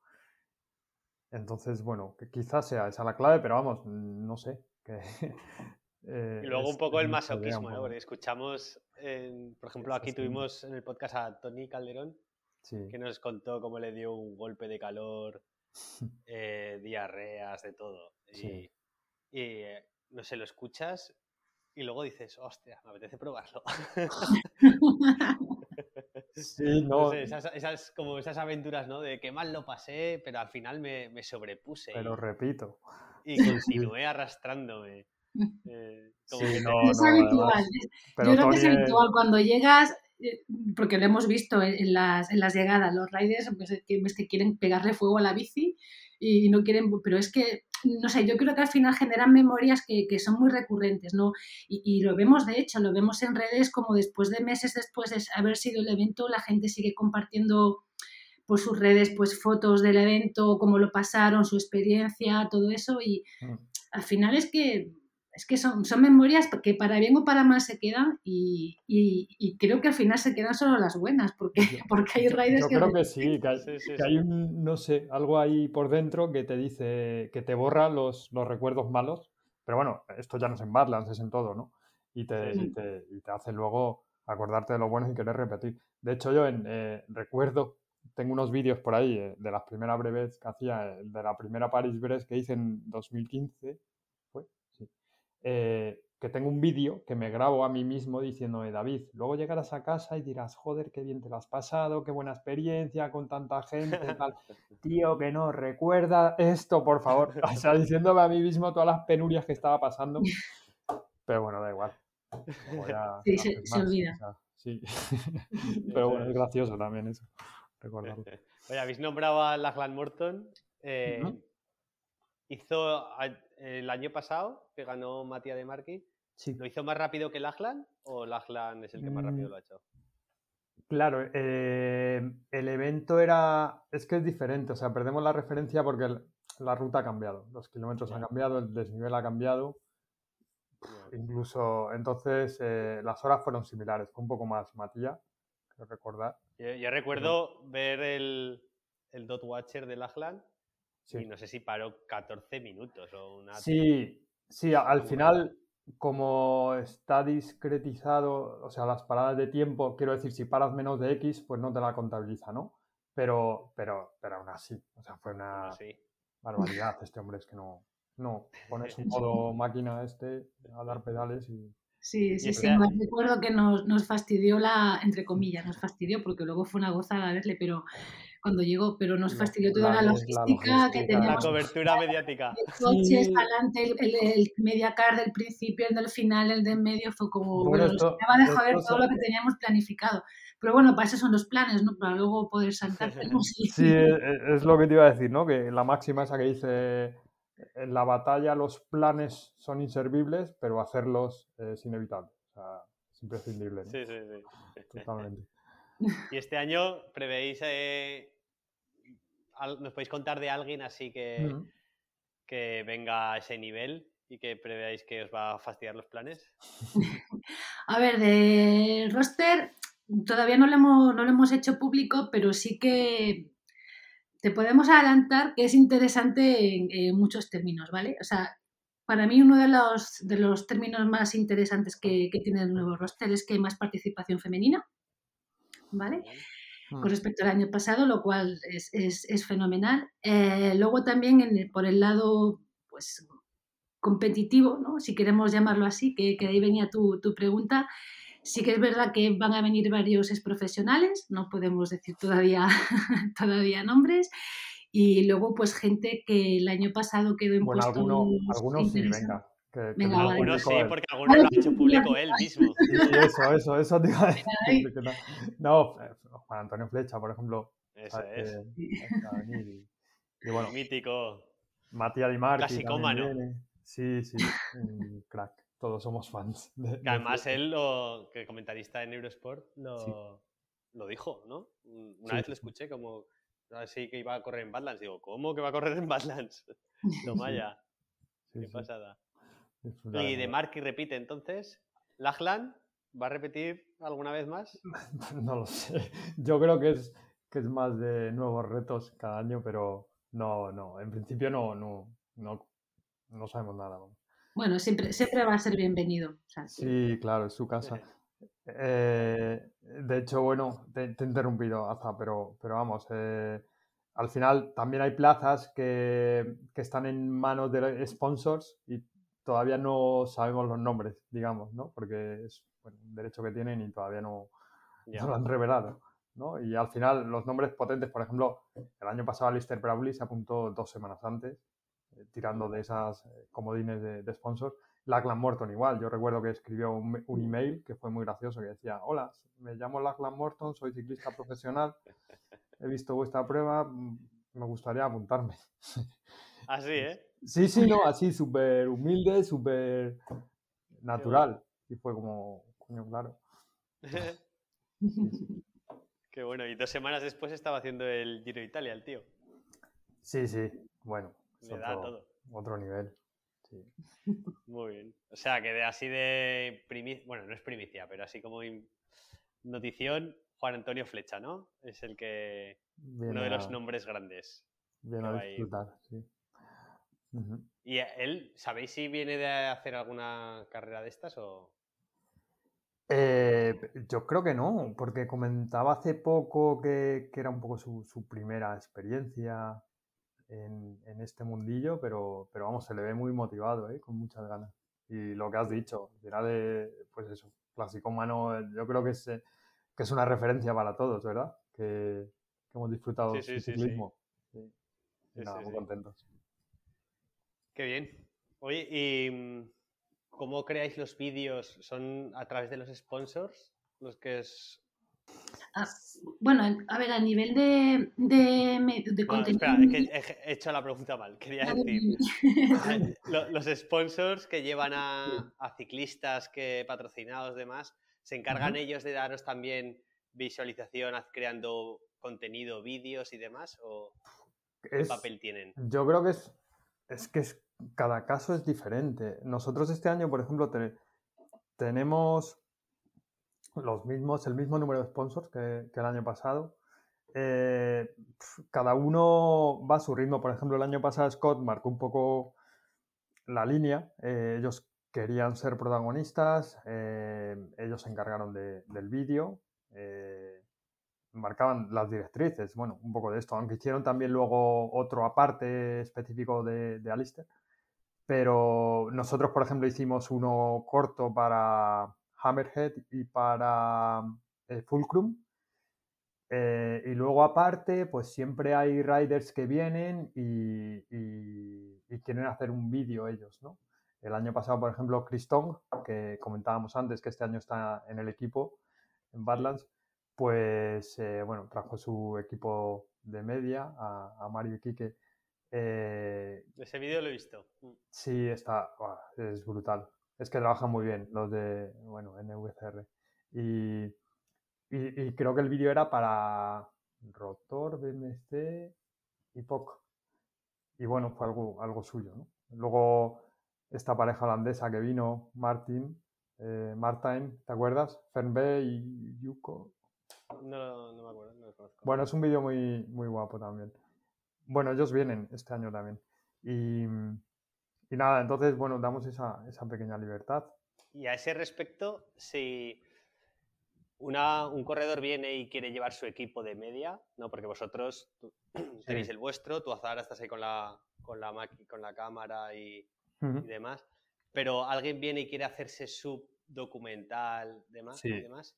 Entonces, bueno, que quizás sea esa la clave, pero vamos, no sé. Que, [laughs] eh, y luego un poco el masoquismo, ¿no? Porque escuchamos, en, por ejemplo, aquí tuvimos en el podcast a Tony Calderón, sí. que nos contó cómo le dio un golpe de calor, [laughs] eh, diarreas, de todo. Sí. Y, y eh, no sé, lo escuchas y luego dices, hostia, me apetece probarlo. [laughs] sí, [laughs] no. no sé, esas, esas, como esas aventuras, ¿no? De que mal lo pasé, pero al final me, me sobrepuse. Pero y, repito. Y continué arrastrándome. Eh, sí, no, es no, habitual. Además, Yo creo Tony... que es habitual cuando llegas, eh, porque lo hemos visto en las, en las llegadas, los riders pues, que, pues, que quieren pegarle fuego a la bici y no quieren, pero es que, no sé, yo creo que al final generan memorias que, que son muy recurrentes, ¿no? Y, y, lo vemos, de hecho, lo vemos en redes como después de meses después de haber sido el evento, la gente sigue compartiendo por sus redes pues fotos del evento, cómo lo pasaron, su experiencia, todo eso y mm. al final es que es que son, son memorias que para bien o para mal se quedan y, y, y, creo que al final se quedan solo las buenas, porque, [laughs] porque hay riders Yo que... creo que sí, que hay, sí, sí, que hay un, no sé, algo ahí por dentro que te dice, que te borra los, los recuerdos malos, pero bueno, esto ya no es en Badlands, es en todo, ¿no? Y te, y te, y te hace luego acordarte de lo bueno y querer repetir. De hecho, yo en, eh, recuerdo, tengo unos vídeos por ahí eh, de las primeras breves que hacía, eh, de la primera Paris-Brest que hice en 2015, eh, que tengo un vídeo que me grabo a mí mismo diciéndome, David, luego llegarás a casa y dirás, joder, qué bien te lo has pasado, qué buena experiencia con tanta gente, tal. [laughs] Tío, que no, recuerda esto, por favor. O sea, diciéndome a mí mismo todas las penurias que estaba pasando. Pero bueno, da igual. A, [laughs] sí, se, se, olvida. O sea, sí. [laughs] Pero bueno, es gracioso también eso, recordarlo. Oye, habéis nombrado a Lachlan Morton. Eh, uh -huh. Hizo el año pasado, que ganó Matías de Marqui, sí. ¿lo hizo más rápido que Lachlan o Lachlan es el que más rápido lo ha hecho? Claro, eh, el evento era. Es que es diferente, o sea, perdemos la referencia porque el, la ruta ha cambiado, los kilómetros yeah. han cambiado, el desnivel ha cambiado. Yeah. Incluso, entonces, eh, las horas fueron similares, fue un poco más Matías, creo recordar. Yo, yo recuerdo ver el, el Dot Watcher de Lachlan Y no sé si paró 14 minutos o una... Sí, sí, al final, como está discretizado, o sea, las paradas de tiempo, quiero decir, si paras menos de X, pues no te la contabiliza, ¿no? Pero, pero, pero aún así, o sea, fue una barbaridad este hombre, es que no, no, pones un [laughs] modo máquina este a dar pedales y... Sí, sí, sí, me recuerdo que nos, nos, fastidió la, entre [laughs] comillas, nos fastidió porque luego fue una gozada verle, pero cuando llegó, pero nos fastidió toda la, logística, que teníamos. La cobertura mediática. coches, adelante, el, el, media car del principio, el del final, el de medio, fue como, bueno, nos acaba de joder todo lo que teníamos planificado. Pero bueno, para eso son los planes, ¿no? Para luego poder saltar. [laughs] Sí, e, e, es lo que te iba a decir, ¿no? Que la máxima esa que dice en la batalla los planes son inservibles, pero hacerlos es inevitable. O sea, es imprescindible. Sí, sí, sí. Totalmente. [laughs] Y este año prevéis, eh, ¿nos podéis contar de alguien así que, que venga a ese nivel y que preveáis que os va a fastidiar los planes? [laughs] a ver, de roster todavía no lo, hemos, no lo hemos hecho público, pero sí que te podemos adelantar que es interesante en, muchos términos, ¿vale? O sea, para mí uno de los, de los términos más interesantes que, tiene el nuevo roster es que hay más participación femenina, ¿vale? Con respecto al año pasado, lo cual es, fenomenal. Eh, luego también por el lado, pues, competitivo, ¿no? si queremos llamarlo así, que, que ahí venía tu, tu pregunta, Sí que es verdad que van a venir varios profesionales, no podemos decir todavía, [laughs] todavía nombres. Y luego, pues, gente que el año pasado quedó en bueno, algunos sí, venga. Algunos sí, porque algunos lo ha hecho público él mismo. eso, eso, eso te iba a decir. No, Juan Antonio Flecha, por ejemplo. Eso es. Y, bueno, Mítico. Matías Di Marchi. Sí, sí, un crack todos somos fans. además él, lo, que comentarista en Eurosport, lo, lo dijo, ¿no? Una vez lo escuché como así que iba a correr en Badlands. Digo, ¿cómo que va a correr en Badlands? [laughs] No vaya. Qué pasada. Y de Marky repite entonces. ¿Lachlan va a repetir alguna vez más? [laughs] no lo sé. Yo creo que es, que es más de nuevos retos cada año, pero no, no. En principio no, no, no, no sabemos nada. Bueno, siempre, siempre va a ser bienvenido. sí, claro, es su casa. Eh, de hecho, bueno, te, he interrumpido, Aza, pero, pero vamos, eh, al final también hay plazas que, están en manos de sponsors y todavía no sabemos los nombres, digamos, ¿no? Porque es un derecho que tienen y todavía no, lo han revelado. ¿no? Y al final los nombres potentes, por ejemplo, el año pasado Alistair Brawley se apuntó dos semanas antes eh, tirando de esas eh, comodines de, de sponsors. Lachlan Morton igual, yo recuerdo que escribió un, email que fue muy gracioso que decía, hola, me llamo Lachlan Morton, soy ciclista profesional, he visto vuestra prueba, mm, me gustaría apuntarme. Así, ¿eh? Sí, sí, no, [laughs] así, súper humilde, súper natural. Y fue como, coño, claro. [laughs] [laughs] Qué bueno, y dos semanas después estaba haciendo el Giro de Italia el tío. Sí, sí, bueno, le da todo. Otro nivel. Muy bien. O sea, que de así de primicia, bueno, no es primicia, pero así como notición, Juan Antonio Flecha, ¿no? Es el que. uno de los nombres grandes. Bien a disfrutar, sí. ¿Y él, sabéis si viene de hacer alguna carrera de estas o.? Eh, yo creo que no, porque comentaba hace poco que, era un poco su, su primera experiencia en, este mundillo, pero, pero vamos, se le ve muy motivado, ¿eh? con muchas ganas. Y lo que has dicho, al pues eso, clásico humano, yo creo que es, eh, que es una referencia para todos, ¿verdad? Que, hemos disfrutado sí, sí, ciclismo. Sí, muy contentos. Qué bien. Oye, ¿y mm, cómo creáis los vídeos? ¿Son a través de los sponsors los que es Ah, bueno, a ver, a nivel de, de, contenido. Espera, que he hecho la pregunta mal. Quería decir, [laughs] los sponsors que llevan a, ciclistas que patrocinados demás, ¿se encargan ellos de daros también visualización creando contenido, vídeos y demás? ¿O qué papel tienen? Yo creo que es, es que cada caso es diferente. Nosotros este año, por ejemplo, tenemos los mismos, el mismo número de sponsors que, el año pasado. eh, cada uno va a su ritmo. Por ejemplo, el año pasado Scott marcó un poco la línea. Eh, ellos querían ser protagonistas, eh, ellos se encargaron del vídeo, marcaban las directrices, bueno, un poco de esto, aunque hicieron también luego otro aparte específico de, de Alistair. Pero nosotros, por ejemplo, hicimos uno corto para Hammerhead y para Fulcrum eh, y luego aparte, pues siempre hay riders que vienen y, quieren hacer un vídeo ellos, ¿no? El año pasado, por ejemplo, Chris Tong, que comentábamos antes que este año está en el equipo, en Badlands, pues eh, bueno, trajo su equipo de media a, Mario y Quique. Eh, Ese vídeo lo he visto. Mm. Sí, está, es brutal. Es que trabajan muy bien los de, bueno, NVCR. Y, y, creo que el vídeo era para Rotor, BMC y POC. Y bueno, fue algo, algo suyo, ¿no? Luego esta pareja holandesa que vino, Martin, eh, ¿te acuerdas? Fernbe y Yuko. No, no me acuerdo, no los conozco. Bueno, es un vídeo muy, muy guapo también. Bueno, ellos vienen este año también. Y, y nada, entonces, bueno, damos esa, esa pequeña libertad. Y a ese respecto, si un corredor viene y quiere llevar su equipo de media, ¿no? Porque vosotros [clears throat] tenéis el vuestro, tú ahora estás ahí con la, con la, con la cámara y, demás, pero alguien viene y quiere hacerse su documental demás, y demás.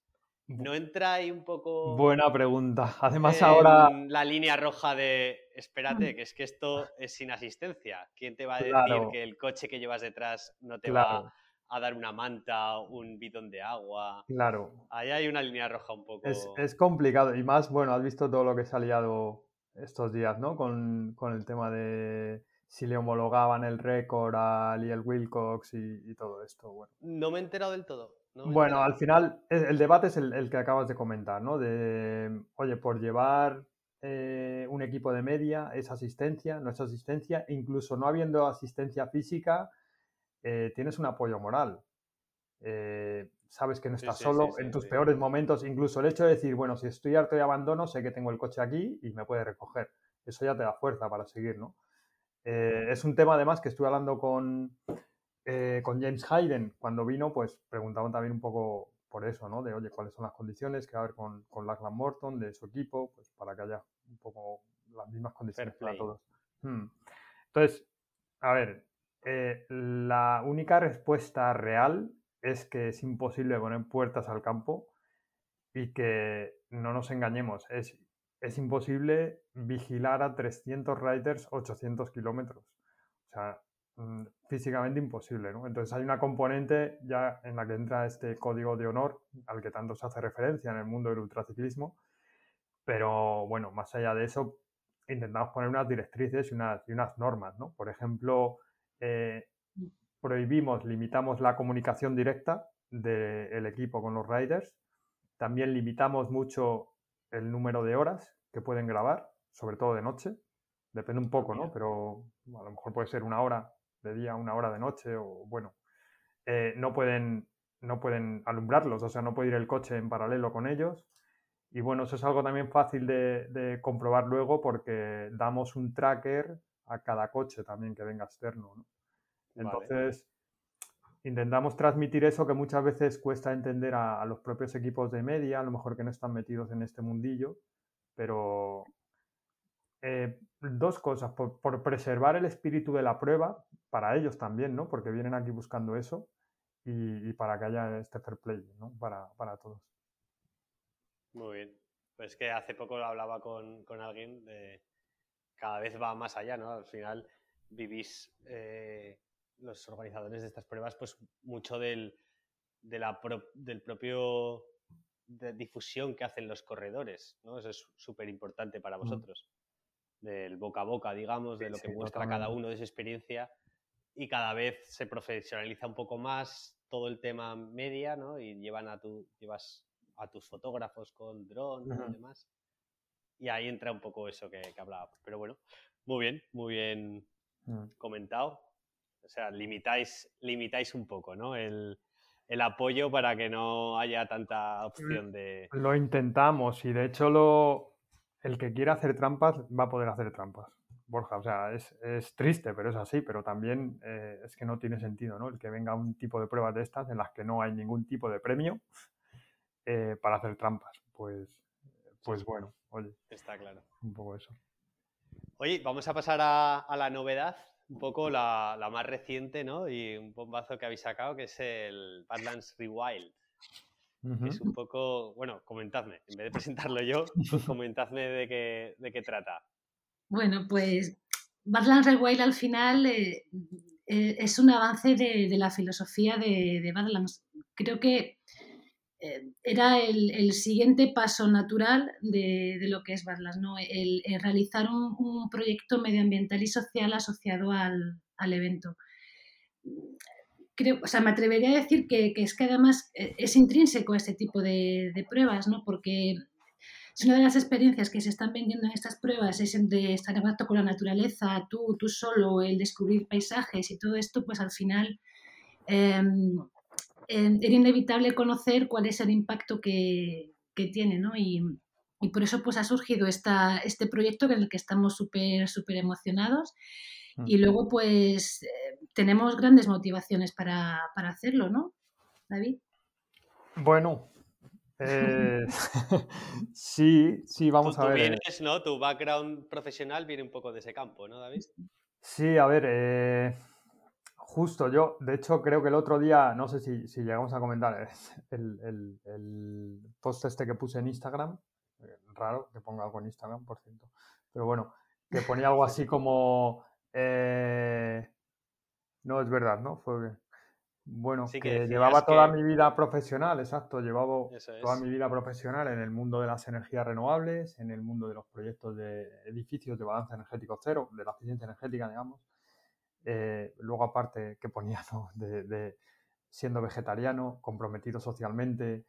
¿No entra ahí un poco... Buena pregunta. Además ahora... La línea roja de, espérate, que es que esto [laughs] es sin asistencia. ¿Quién te va a decir que el coche que llevas detrás no te va a dar una manta, un bidón de agua. Claro. Ahí hay una línea roja un poco. Es, complicado. Y más, bueno, has visto todo lo que se ha liado estos días, ¿no? Con, el tema de si le homologaban el récord a Liel Wilcox y, todo esto. Bueno. No me he enterado del todo. Bueno, al final el, debate es el, que acabas de comentar, ¿no? De, oye, por llevar eh, un equipo de media es asistencia, no es asistencia, incluso no habiendo asistencia física, eh, tienes un apoyo moral. Eh, sabes que no estás solo en tus peores momentos, incluso el hecho de decir, bueno, si estoy harto de abandono, sé que tengo el coche aquí y me puede recoger. Eso ya te da fuerza para seguir, ¿no? Eh, es un tema además que estuve hablando con, con James Hayden cuando vino, pues preguntaban también un poco por eso, ¿no? De, oye, ¿cuáles son las condiciones que va a haber con, con Lachlan Morton, de su equipo? Pues para que haya un poco las mismas condiciones para todos. Hmm. Entonces, a ver, eh, la única respuesta real es que es imposible poner puertas al campo y que no nos engañemos, es, es imposible vigilar a 300 riders 800 kilómetros. O sea, mm, físicamente imposible, ¿no? Entonces hay una componente ya en la que entra este código de honor al que tanto se hace referencia en el mundo del ultraciclismo, pero bueno, más allá de eso, intentamos poner unas directrices y unas, y unas normas, ¿no? Por ejemplo, eh, prohibimos, limitamos la comunicación directa del equipo con los riders. También limitamos mucho el número de horas que pueden grabar, sobre todo de noche. Depende un poco, ¿no? Pero a lo mejor puede ser una hora de día, una hora de noche, o bueno. Eh, no, pueden, no pueden alumbrarlos, o sea, no puede ir el coche en paralelo con ellos. Y bueno, eso es algo también fácil de, de comprobar luego porque damos un tracker a cada coche también que venga externo. Entonces, intentamos transmitir eso que muchas veces cuesta entender a, los propios equipos de media, a lo mejor que no están metidos en este mundillo, pero eh, dos cosas, por, preservar el espíritu de la prueba, para ellos también, ¿no? Porque vienen aquí buscando eso y, para que haya este fair play, ¿no? Para, todos. Muy bien. Pues que hace poco hablaba con, con alguien de, cada vez va más allá, ¿no? Al final vivís eh, los organizadores de estas pruebas, pues mucho del, de la del propio de difusión que hacen los corredores, ¿no? Eso es súper importante para vosotros. Del boca a boca, digamos, de lo que muestra cada uno de su experiencia y cada vez se profesionaliza un poco más todo el tema media, ¿no? Y llevan a tu, llevas a tus fotógrafos con dron y demás. Y ahí entra un poco eso que, que hablaba. Pero bueno, muy bien, muy bien mm. comentado. O sea, limitáis, limitáis un poco, ¿no? El, apoyo para que no haya tanta opción de... Lo intentamos y de hecho lo, el que quiera hacer trampas va a poder hacer trampas. Borja, o sea, es, triste, pero es así, pero también eh, es que no tiene sentido, ¿no? El que venga un tipo de pruebas de estas en las que no hay ningún tipo de premio eh, para hacer trampas. Pues, pues bueno, oye. Está claro. Un poco eso. Oye, vamos a pasar a, la novedad, un poco la, más reciente, ¿no? Y un bombazo que habéis sacado, que es el Badlands Rewild. Es un poco, bueno, comentadme, en vez de presentarlo yo, [laughs] comentadme de qué, de qué trata. Bueno, pues Badlands Rewild al final eh, eh, es un avance de, la filosofía de, de, Badlands. Creo que eh, era el, siguiente paso natural de, lo que es Badlands, ¿no? el, realizar un, proyecto medioambiental y social asociado al, evento. Creo, o sea, me atrevería a decir que, es que además es intrínseco este tipo de, pruebas, ¿no? porque es una de las experiencias que se están vendiendo en estas pruebas, es el de estar en contacto con la naturaleza, tú, tú solo, el descubrir paisajes y todo esto, pues al final em, em, era inevitable conocer cuál es el impacto que, tiene, ¿no? Y, por eso pues ha surgido esta, este proyecto en el que estamos súper, súper emocionados. Y luego, pues, eh, tenemos grandes motivaciones para, para, hacerlo, ¿no, David? Bueno, eh, [laughs] sí, sí, vamos a ver. Tú eh. vienes, ¿no? Tu background profesional viene un poco de ese campo, ¿no, David? Sí, a ver, eh, justo yo, de hecho, creo que el otro día, no sé si, si llegamos a comentar [laughs] el, el, post este que puse en Instagram, raro que ponga algo en Instagram, por cierto, pero bueno, que ponía algo así como... no es verdad, ¿no? Fue bueno, que, llevaba toda mi vida profesional, exacto, llevaba toda mi vida profesional en el mundo de las energías renovables, en el mundo de los proyectos de edificios de balance energético cero, de la eficiencia energética, digamos. Eh, luego, aparte, que ponía, ¿no? de, siendo vegetariano, comprometido socialmente,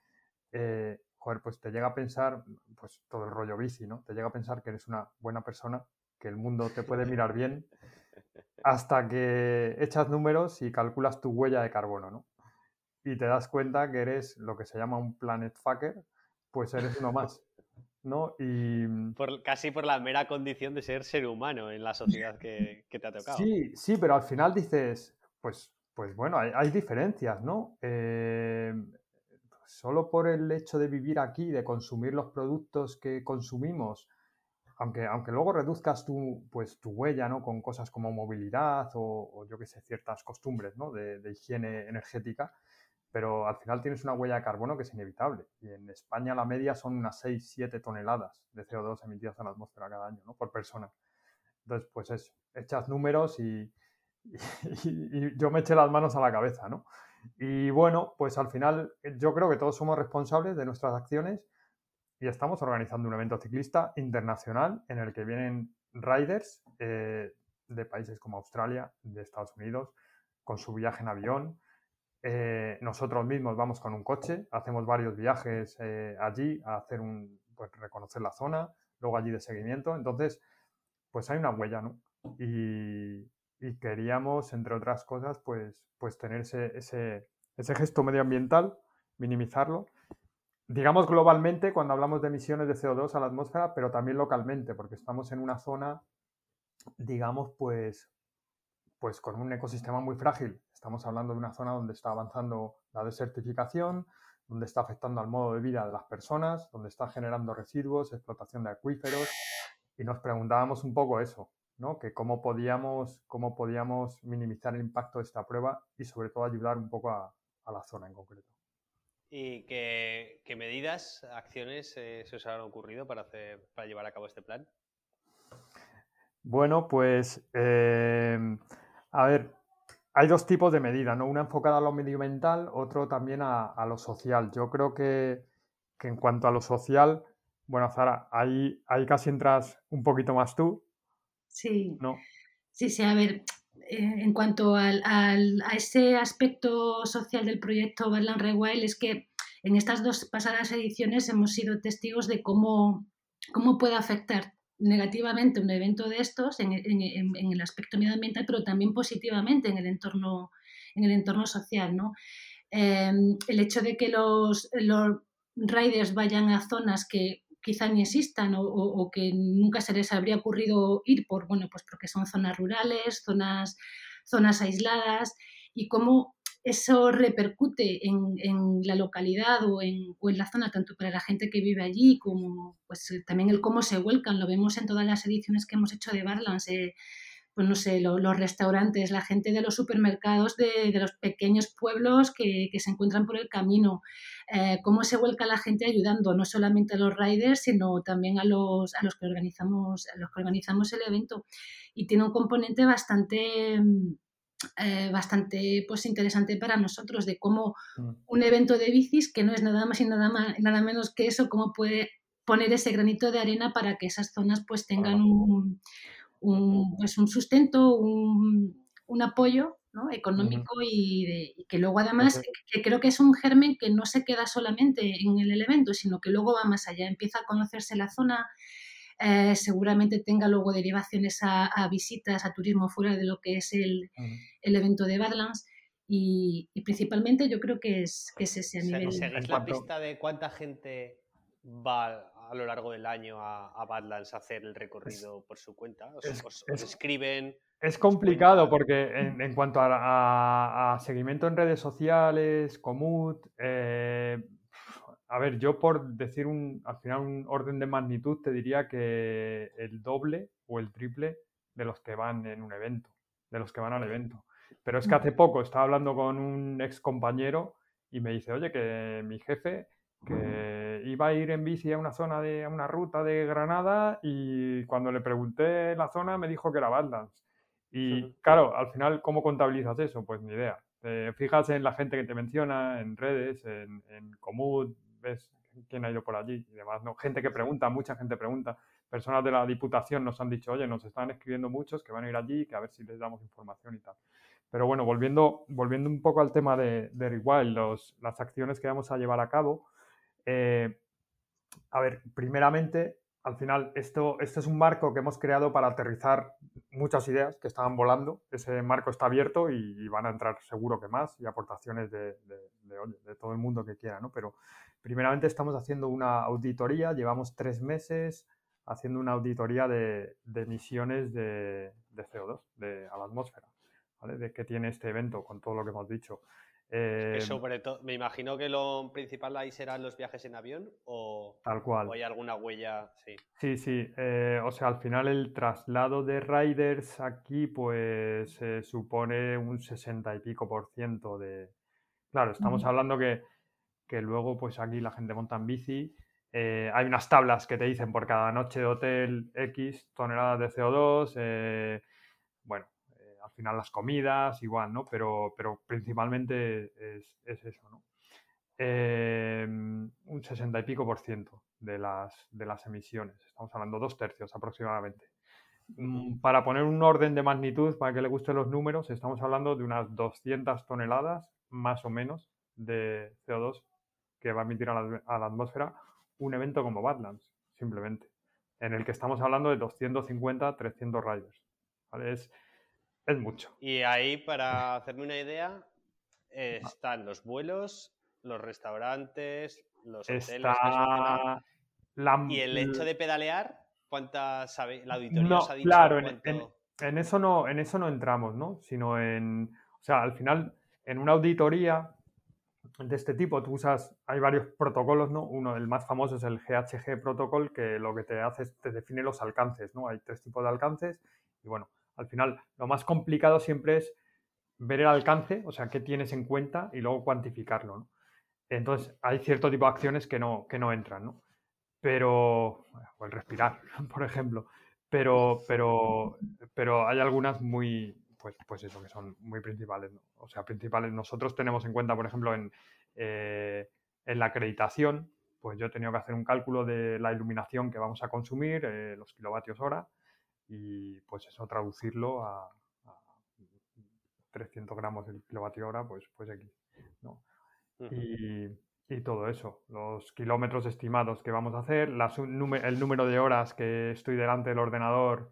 eh, joder, pues te llega a pensar, pues todo el rollo bici, ¿no? Te llega a pensar que eres una buena persona, que el mundo te puede mirar bien hasta que echas números y calculas tu huella de carbono, ¿no? Y te das cuenta que eres lo que se llama un planet fucker, pues eres uno más, ¿no? Y... Mm, casi por la mera condición de ser ser humano en la sociedad que, te ha tocado. Sí, sí, pero al final dices, pues, pues bueno, hay, diferencias, ¿no? Eh, solo por el hecho de vivir aquí, de consumir los productos que consumimos, aunque, aunque luego reduzcas tu, pues, tu huella ¿no? con cosas como movilidad o, yo qué sé, ciertas costumbres ¿no? de, higiene energética, pero al final tienes una huella de carbono que es inevitable. Y en España la media son unas 6-7 toneladas de CO2 emitidas a la atmósfera cada año ¿no? por persona. Entonces, pues eso, echas números [laughs] y, yo me eché las manos a la cabeza, ¿no? Y bueno, pues al final yo creo que todos somos responsables de nuestras acciones y estamos organizando un evento ciclista internacional en el que vienen riders eh, de países como Australia, de Estados Unidos, con su viaje en avión. Eh, nosotros mismos vamos con un coche, hacemos varios viajes eh, allí a hacer un, pues, reconocer la zona, luego allí de seguimiento. Entonces, pues hay una huella, ¿no? Y, queríamos, entre otras cosas, pues, pues tener ese, ese gesto medioambiental, minimizarlo digamos globalmente cuando hablamos de emisiones de CO2 a la atmósfera, pero también localmente, porque estamos en una zona, digamos, pues, pues con un ecosistema muy frágil. Estamos hablando de una zona donde está avanzando la desertificación, donde está afectando al modo de vida de las personas, donde está generando residuos, explotación de acuíferos, y nos preguntábamos un poco eso, ¿no? Que cómo podíamos, cómo podíamos minimizar el impacto de esta prueba y sobre todo ayudar un poco a la zona en concreto. ¿Y qué, medidas, acciones eh, se os han ocurrido para, hacer, para llevar a cabo este plan? Bueno, pues em, a ver, hay dos tipos de medidas, ¿no? Una enfocada a lo medioambiental, otro también a, lo social. Yo creo que, en cuanto a lo social, bueno, Zara, ahí, ahí casi entras un poquito más tú. Sí. ¿no? Sí, sí, a ver, eh, en cuanto al, a ese aspecto social del proyecto Badland Rewild es que en estas dos pasadas ediciones hemos sido testigos de cómo, cómo puede afectar negativamente un evento de estos en, el aspecto medioambiental, pero también positivamente en el entorno, en el entorno social. ¿no? Em, el hecho de que los, los riders vayan a zonas que, quizá ni existan o, que nunca se les habría ocurrido ir por, bueno, pues porque son zonas rurales, zonas, zonas aisladas y cómo eso repercute en, la localidad o en, la zona, tanto para la gente que vive allí como pues, también el cómo se vuelcan. Lo vemos en todas las ediciones que hemos hecho de Barlands. Eh, pues no sé, los restaurantes, la gente de los supermercados de, los pequeños pueblos que, se encuentran por el camino, eh, cómo se vuelca la gente ayudando, no solamente a los riders, sino también a los, a los, que, organizamos, a los que organizamos el evento. Y tiene un componente bastante eh, bastante pues, interesante para nosotros de cómo mm. un evento de bicis, que no es nada más y nada, más, nada menos que eso, cómo puede poner ese granito de arena para que esas zonas pues tengan un, un, pues, un sustento, un, un apoyo ¿no? económico y, que luego además que, creo que es un germen que no se queda solamente en el evento, sino que luego va más allá, empieza a conocerse la zona, eh, seguramente tenga luego derivaciones a, visitas, a turismo fuera de lo que es el, el evento de Badlands. Y, principalmente yo creo que es, que es ese a nivel. ¿Seguís la pista de cuánta gente va a lo largo del año a, Badlands a hacer el recorrido por su cuenta? ¿Os, escriben? Es complicado porque en, cuanto a, seguimiento en redes sociales, Comut, eh, a ver, yo por decir un, al final un orden de magnitud, te diría que el doble o el triple de los que van en un evento, de los que van al evento. Pero es que hace poco estaba hablando con un ex compañero y me dice, oye, que mi jefe que iba a ir en bici a una zona de a una ruta de Granada y cuando le pregunté la zona me dijo que era Badlands. Y claro, al final, ¿cómo contabilizas eso? Pues ni idea. Te fijas en la gente que te menciona, en redes, en, en Comut, ves quién ha ido por allí y demás, ¿no? Gente que pregunta, mucha gente pregunta. Personas de la Diputación nos han dicho, oye, nos están escribiendo muchos que van a ir allí, que a ver si les damos información y tal. Pero bueno, volviendo, volviendo un poco al tema de, de Rewild, los, las acciones que vamos a llevar a cabo. Eh, a ver, primeramente, al final, esto, esto es un marco que hemos creado para aterrizar muchas ideas que estaban volando. Ese marco está abierto y, van a entrar seguro que más y aportaciones de, todo el mundo que quiera, ¿no? Pero primeramente estamos haciendo una auditoría, llevamos tres meses haciendo una auditoría de, emisiones de, CO2 a la atmósfera, ¿vale? De qué tiene este evento con todo lo que hemos dicho. Eh, sobre todo, me imagino que lo principal ahí serán los viajes en avión o, tal cual. hay alguna huella. Sí, sí. sí. Eh, o sea, al final el traslado de riders aquí pues supone un 60 y pico por ciento de... Claro, estamos hablando que, que, luego pues aquí la gente monta en bici. Eh, hay unas tablas que te dicen por cada noche de hotel X toneladas de CO2. Final las comidas, igual, ¿no? Pero, pero principalmente es, eso, ¿no? Em, un 60 y pico por ciento de las, de las emisiones. Estamos hablando dos tercios aproximadamente. Mm, para poner un orden de magnitud, para que le gusten los números, estamos hablando de unas 200 toneladas más o menos de CO2 que va a emitir a la, atmósfera un evento como Badlands, simplemente, en el que estamos hablando de 250, 300 riders. ¿vale? Es, es mucho. Y ahí, para hacerme una idea, están los vuelos, los restaurantes, los hoteles. Y el hecho de pedalear, ¿cuántas sabe? La auditoría no, ha dicho Claro, en, eso no, en eso no entramos, ¿no? Sino en. O sea, al final, en una auditoría de este tipo, tú usas, hay varios protocolos, ¿no? Uno, el más famoso es el GHG protocol, que lo que te hace es te define los alcances, ¿no? Hay tres tipos de alcances y bueno, al final, lo más complicado siempre es ver el alcance, o sea, qué tienes en cuenta y luego cuantificarlo. Entonces, hay cierto tipo de acciones que no, que no entran, ¿no? Pero, o el respirar, [laughs] por ejemplo. Pero, pero, pero hay algunas muy, pues, pues eso, que son muy principales, ¿no? O sea, principales. Nosotros tenemos en cuenta, por ejemplo, en, eh, en la acreditación, pues yo he tenido que hacer un cálculo de la iluminación que vamos a consumir, eh, los kilovatios hora, y pues eso traducirlo a, 300 gramos del kilovatio hora, pues, pues X. ¿no? y, todo eso, los kilómetros estimados que vamos a hacer, el número de horas que estoy delante del ordenador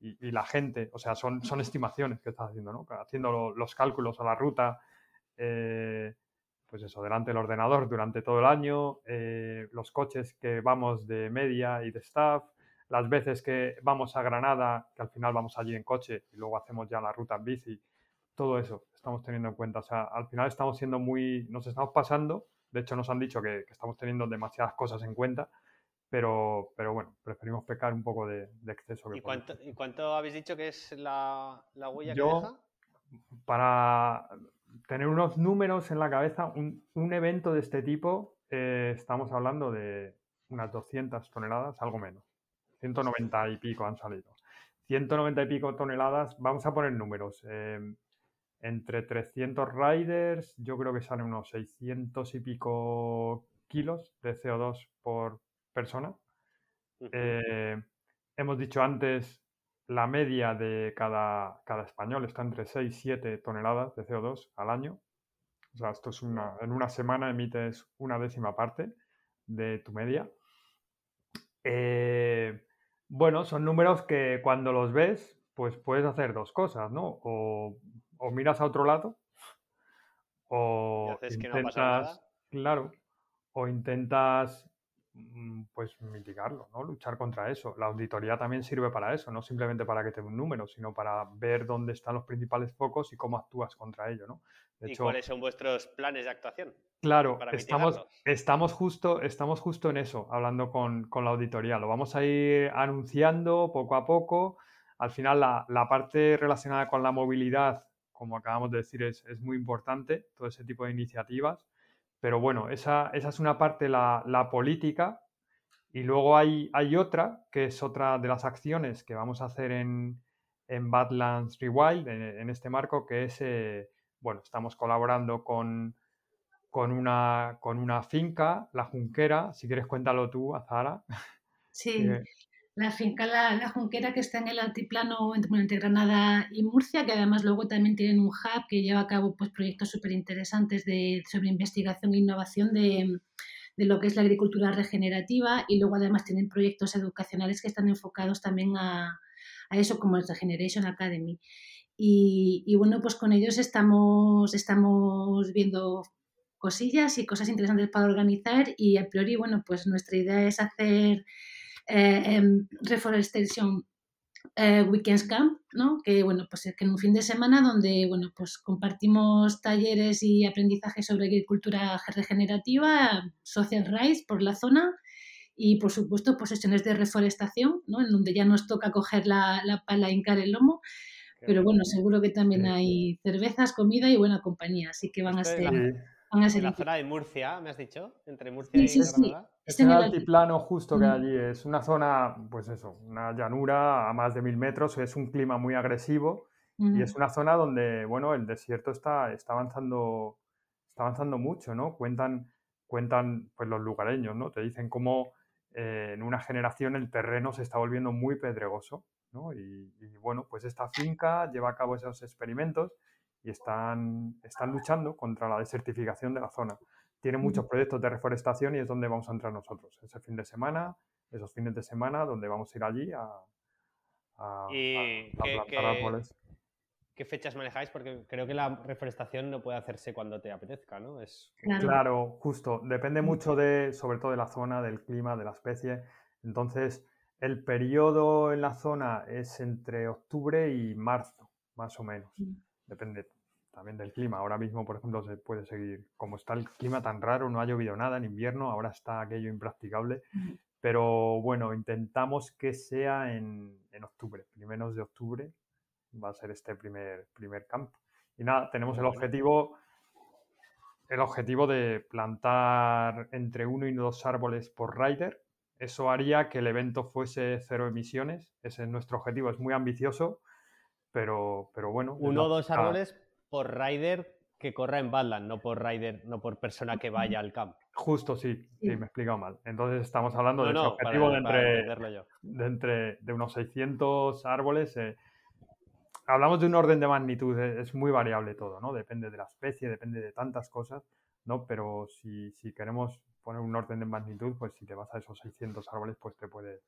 y, la gente, o sea, son, son estimaciones que estás haciendo, ¿no? Haciendo los cálculos a la ruta, eh, pues eso, delante del ordenador durante todo el año, eh, los coches que vamos de media y de staff, las veces que vamos a Granada, que al final vamos allí en coche y luego hacemos ya la ruta en bici, todo eso estamos teniendo en cuenta. O sea, al final estamos siendo muy, nos estamos pasando, de hecho nos han dicho que, estamos teniendo demasiadas cosas en cuenta, pero, pero bueno, preferimos pecar un poco de, exceso. ¿Y, cuánto, ¿Y, cuánto, habéis dicho que es la, huella que deja? Para tener unos números en la cabeza, un, evento de este tipo, eh, estamos hablando de unas 200 toneladas, algo menos. 190 y pico han salido. 190 y pico toneladas, vamos a poner números. Eh, entre 300 riders, yo creo que salen unos 600 y pico kilos de CO2 por persona. Eh, hemos dicho antes, la media de cada, cada, español está entre 6 y 7 toneladas de CO2 al año. O sea, esto es una, en una semana emites una décima parte de tu media. Eh, bueno, son números que cuando los ves, pues puedes hacer dos cosas, ¿no? O, miras a otro lado, o intentas, claro, o intentas Mm, pues mitigarlo, ¿no? Luchar contra eso. La auditoría también sirve para eso, no simplemente para que te dé un número, sino para ver dónde están los principales focos y cómo actúas contra ello, ¿no? ¿Y cuáles son vuestros planes de actuación? Claro, estamos, estamos, justo, estamos justo en eso, hablando con, la auditoría. Lo vamos a ir anunciando poco a poco. Al final, la, parte relacionada con la movilidad, como acabamos de decir, es, es muy importante, todo ese tipo de iniciativas pero bueno, esa, es una parte, la, política, y luego hay, hay, otra, que es otra de las acciones que vamos a hacer en, en Badlands Rewild, en, este marco, que es, eh, bueno, estamos colaborando con, con, una, con una finca, La Junquera, si quieres cuéntalo tú, Azara. [laughs] Sí, la finca la, Junquera que está en el altiplano entre, Granada y Murcia, que además luego también tienen un hub que lleva a cabo pues, proyectos súper interesantes sobre investigación e innovación de, de, lo que es la agricultura regenerativa y luego además tienen proyectos educacionales que están enfocados también a, a eso como el Regeneration Academy. Y, bueno, pues con ellos estamos, estamos viendo cosillas y cosas interesantes para organizar y a priori, bueno, pues nuestra idea es hacer eh, em, Reforestation eh, Weekends Camp, ¿no? que bueno, pues que en un fin de semana donde bueno, pues compartimos talleres y aprendizaje sobre agricultura regenerativa, social rights por la zona y por supuesto pues sesiones de reforestación, ¿no? en donde ya nos toca coger la, la pala e hincar el lomo. Pero bueno, seguro que también hay cervezas, comida y buena compañía, así que van a ser... En la zona de Murcia, me has dicho, entre Murcia y Granada. Es el altiplano justo que hay allí. Es una zona, pues eso, una llanura a más de mil metros. Es un clima muy agresivo y es una zona donde, bueno, el desierto está, está avanzando, está avanzando mucho, ¿no? Cuentan, cuentan, pues los lugareños, ¿no? Te dicen cómo eh, en una generación el terreno se está volviendo muy pedregoso, ¿no? y bueno, pues esta finca lleva a cabo esos experimentos y están, están luchando contra la desertificación de la zona. Tienen muchos proyectos de reforestación y es donde vamos a entrar nosotros. Ese fin de semana, esos fines de semana, donde vamos a ir allí a, a, plantar árboles. ¿Qué fechas manejáis? Porque creo que la reforestación no puede hacerse cuando te apetezca, ¿no? Es... Claro. justo. Depende mucho de, sobre todo de la zona, del clima, de la especie. Entonces, el periodo en la zona es entre octubre y marzo, más o menos. Depende también del clima. Ahora mismo, por ejemplo, se puede seguir, como está el clima tan raro, no ha llovido nada en invierno, ahora está aquello impracticable. Pero bueno, intentamos que sea en, octubre, primeros de octubre va a ser este primer, primer campo. Y nada, tenemos el objetivo, el objetivo de plantar entre uno y dos árboles por rider. Eso haría que el evento fuese cero emisiones. Ese es nuestro objetivo, es muy ambicioso, pero, pero bueno. Uno o dos árboles por rider que corra en Badland, no por rider, no por persona que vaya al campo. Justo, sí, sí, me he explicado mal. Entonces estamos hablando de ese objetivo de, entre, de, entre, de unos 600 árboles. Eh, hablamos de un orden de magnitud, eh, es muy variable todo, ¿no? Depende de la especie, depende de tantas cosas, ¿no? Pero si, si queremos poner un orden de magnitud, pues si te vas a esos 600 árboles, pues te puede,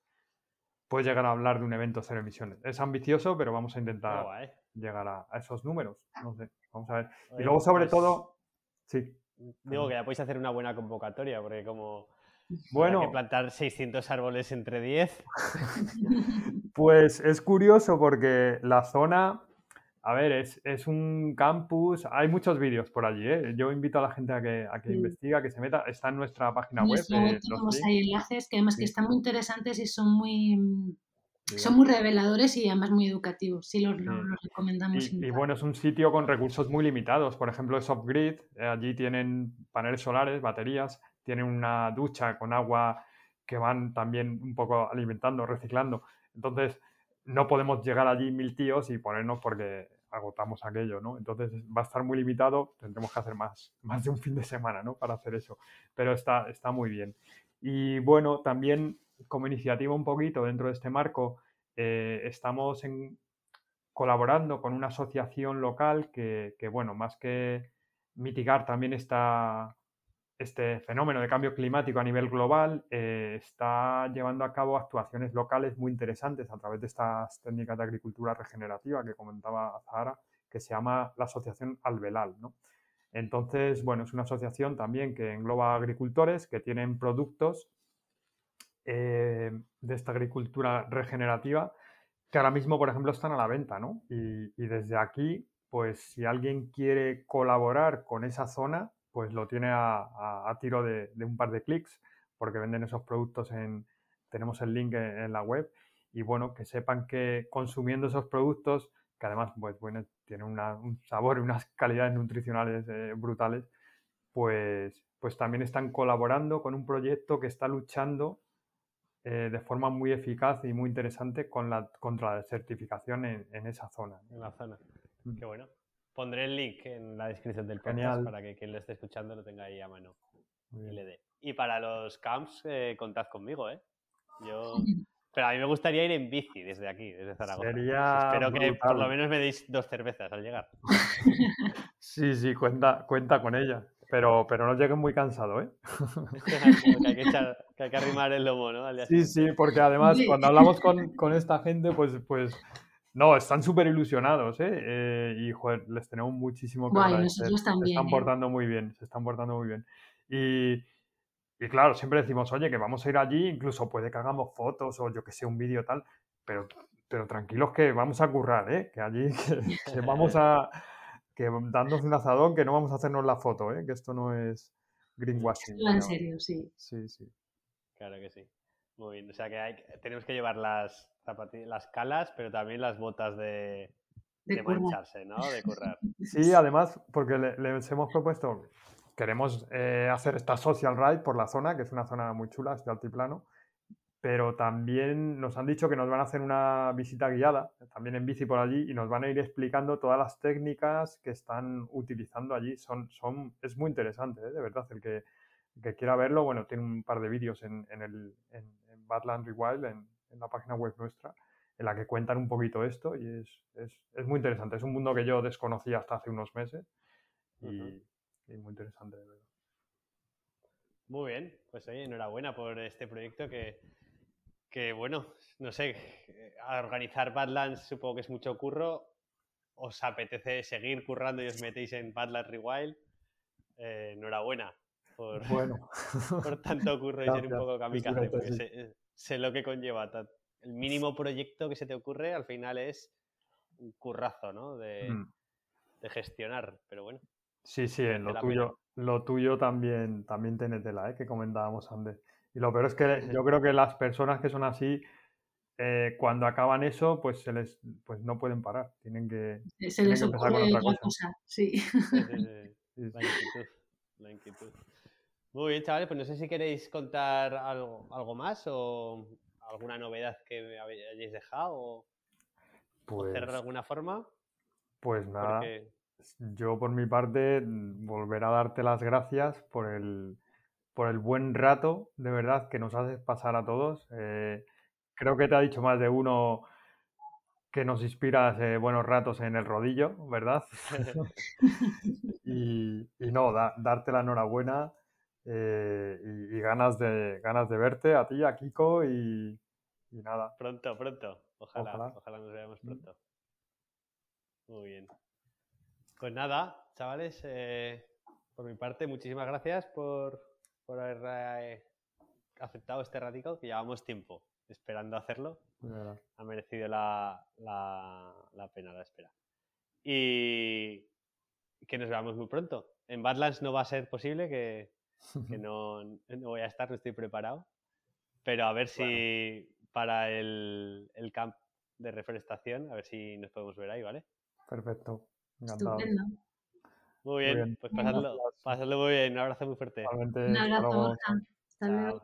puedes llegar a hablar de un evento cero emisiones. Es ambicioso, pero vamos a intentar llegar a, esos números. No sé, vamos a ver. y luego, sobre todo, sí. Digo que ya podéis hacer una buena convocatoria, porque como bueno, hay que plantar 600 árboles entre 10. [laughs] pues es curioso porque la zona, a ver, es, un campus, hay muchos vídeos por allí, ¿eh? yo invito a la gente a que, a que investigue, a que se meta, está en nuestra página web. Eh, tenemos ahí enlaces que además que están muy interesantes y son muy son muy reveladores y además muy educativos, sí los, recomendamos. Y, bueno, es un sitio con recursos muy limitados, por ejemplo es Grid, eh, allí tienen paneles solares, baterías, tienen una ducha con agua que van también un poco alimentando, reciclando. Entonces, no podemos llegar allí mil tíos y ponernos porque agotamos aquello, ¿no? Entonces va a estar muy limitado, tendremos que hacer más, [laughs] más de un fin de semana, ¿no? Para hacer eso, pero está, está muy bien. Y bueno, también como iniciativa un poquito dentro de este marco, eh, estamos en, colaborando con una asociación local que, bueno, más que mitigar también esta, este fenómeno de cambio climático a nivel global, eh, está llevando a cabo actuaciones locales muy interesantes a través de estas técnicas de agricultura regenerativa que comentaba Zahara, que se llama la Asociación Albelal. ¿no? Entonces, bueno, es una asociación también que engloba agricultores que tienen productos eh, de esta agricultura regenerativa que ahora mismo, por ejemplo, están a la venta, ¿no? Y, desde aquí, pues si alguien quiere colaborar con esa zona, pues lo tiene a, tiro de, un par de clics, porque venden esos productos en, tenemos el link en, la web, y bueno, que sepan que consumiendo esos productos, que además, pues bueno, tienen un sabor y unas [laughs] calidades nutricionales eh, brutales, pues, pues también están colaborando con un proyecto que está luchando eh, de forma muy eficaz y muy interesante con la, contra la desertificación en, esa zona. En la zona. Mm. Qué bueno. Pondré el link en la descripción del podcast para que quien lo esté escuchando lo tenga ahí a mano. Y para los camps, eh, contad conmigo, ¿eh? Yo... Pero a mí me gustaría ir en bici desde aquí, desde Zaragoza. Espero que por lo menos me deis dos cervezas al llegar. [laughs] sí, sí, cuenta, cuenta con ella. Pero, pero no lleguen muy cansado, ¿eh? [laughs] que, hay [laughs] que, hay que arrimar el lomo, ¿no? sí, sí, porque además cuando hablamos con, con, esta gente, pues, pues no, están súper ilusionados, ¿eh? ¿eh? Y, joder, les tenemos muchísimo que nosotros también, Se están ¿eh? portando muy bien, se están portando muy bien. Y, y, claro, siempre decimos, oye, que vamos a ir allí, incluso puede que hagamos fotos o yo que sé, un vídeo tal, pero, pero tranquilos que vamos a currar, ¿eh? Que allí [laughs] que vamos a que dándonos un azadón, que no vamos a hacernos la foto, ¿eh? que esto no es [laughs] greenwashing. en serio, sí. Sí, sí. Claro que sí. Muy bien. O sea que hay, tenemos que llevar las las calas, pero también las botas de, de, mancharse, ¿no? De currar. [laughs] Sí, además, porque les hemos propuesto, queremos eh, hacer esta social ride por la zona, que es una zona muy chula, este altiplano, pero también nos han dicho que nos van a hacer una visita guiada, también en bici por allí, y nos van a ir explicando todas las técnicas que están utilizando allí. Son, son, es muy interesante, ¿eh? de verdad. El que, quiera verlo, bueno, tiene un par de vídeos en, en, el, en, Badland Rewild, en, la página web nuestra, en la que cuentan un poquito esto y es, es, es, muy interesante. Es un mundo que yo desconocía hasta hace unos meses y, y muy interesante, de verdad. Muy bien, pues oye, enhorabuena por este proyecto que que bueno, no sé, a organizar Badlands supongo que es mucho curro. ¿Os apetece seguir currando y os metéis en Badlands Rewild? Eh, enhorabuena por, bueno. [laughs] por tanto curro y ser un poco kamikaze, porque sé, lo que conlleva. El mínimo proyecto que se te ocurre al final es un currazo, ¿no? De, mm. gestionar, pero bueno. Sí, sí, en lo tuyo, lo tuyo también, también tiene tela, ¿eh? que comentábamos antes. Y lo peor es que yo creo que las personas que son así, eh, cuando acaban eso, pues se les pues no pueden parar. Tienen que, se les empezar con otra cosa. [laughs] Sí. La inquietud. La inquietud. Muy bien, chavales, pues no sé si queréis contar algo, algo más o alguna novedad que hayáis dejado o pues, cerrar de alguna forma. Pues nada, yo por mi parte volver a darte las gracias por el, por el buen rato, de verdad, que nos haces pasar a todos. Eh, creo que te ha dicho más de uno que nos inspiras eh, buenos ratos en el rodillo, ¿verdad? [laughs] [laughs] y, no, darte la enhorabuena eh, y, ganas, de, ganas de verte a ti, a Kiko y, nada. Pronto, pronto. Ojalá, ojalá, nos veamos pronto. Muy bien. Pues nada, chavales, por mi parte, muchísimas gracias por, por haber eh, aceptado este ratico, que llevamos tiempo esperando hacerlo. Ha merecido la, la, pena la espera. Y que nos veamos muy pronto. En Badlands no va a ser posible, que, que [laughs] no, no, voy a estar, no estoy preparado. Pero a ver si para el, el camp de reforestación, a ver si nos podemos ver ahí, ¿vale? Perfecto. Encantado. Muy bien, pues pasadlo, pasadlo, muy bien. Un abrazo muy fuerte. Un abrazo, Hasta luego.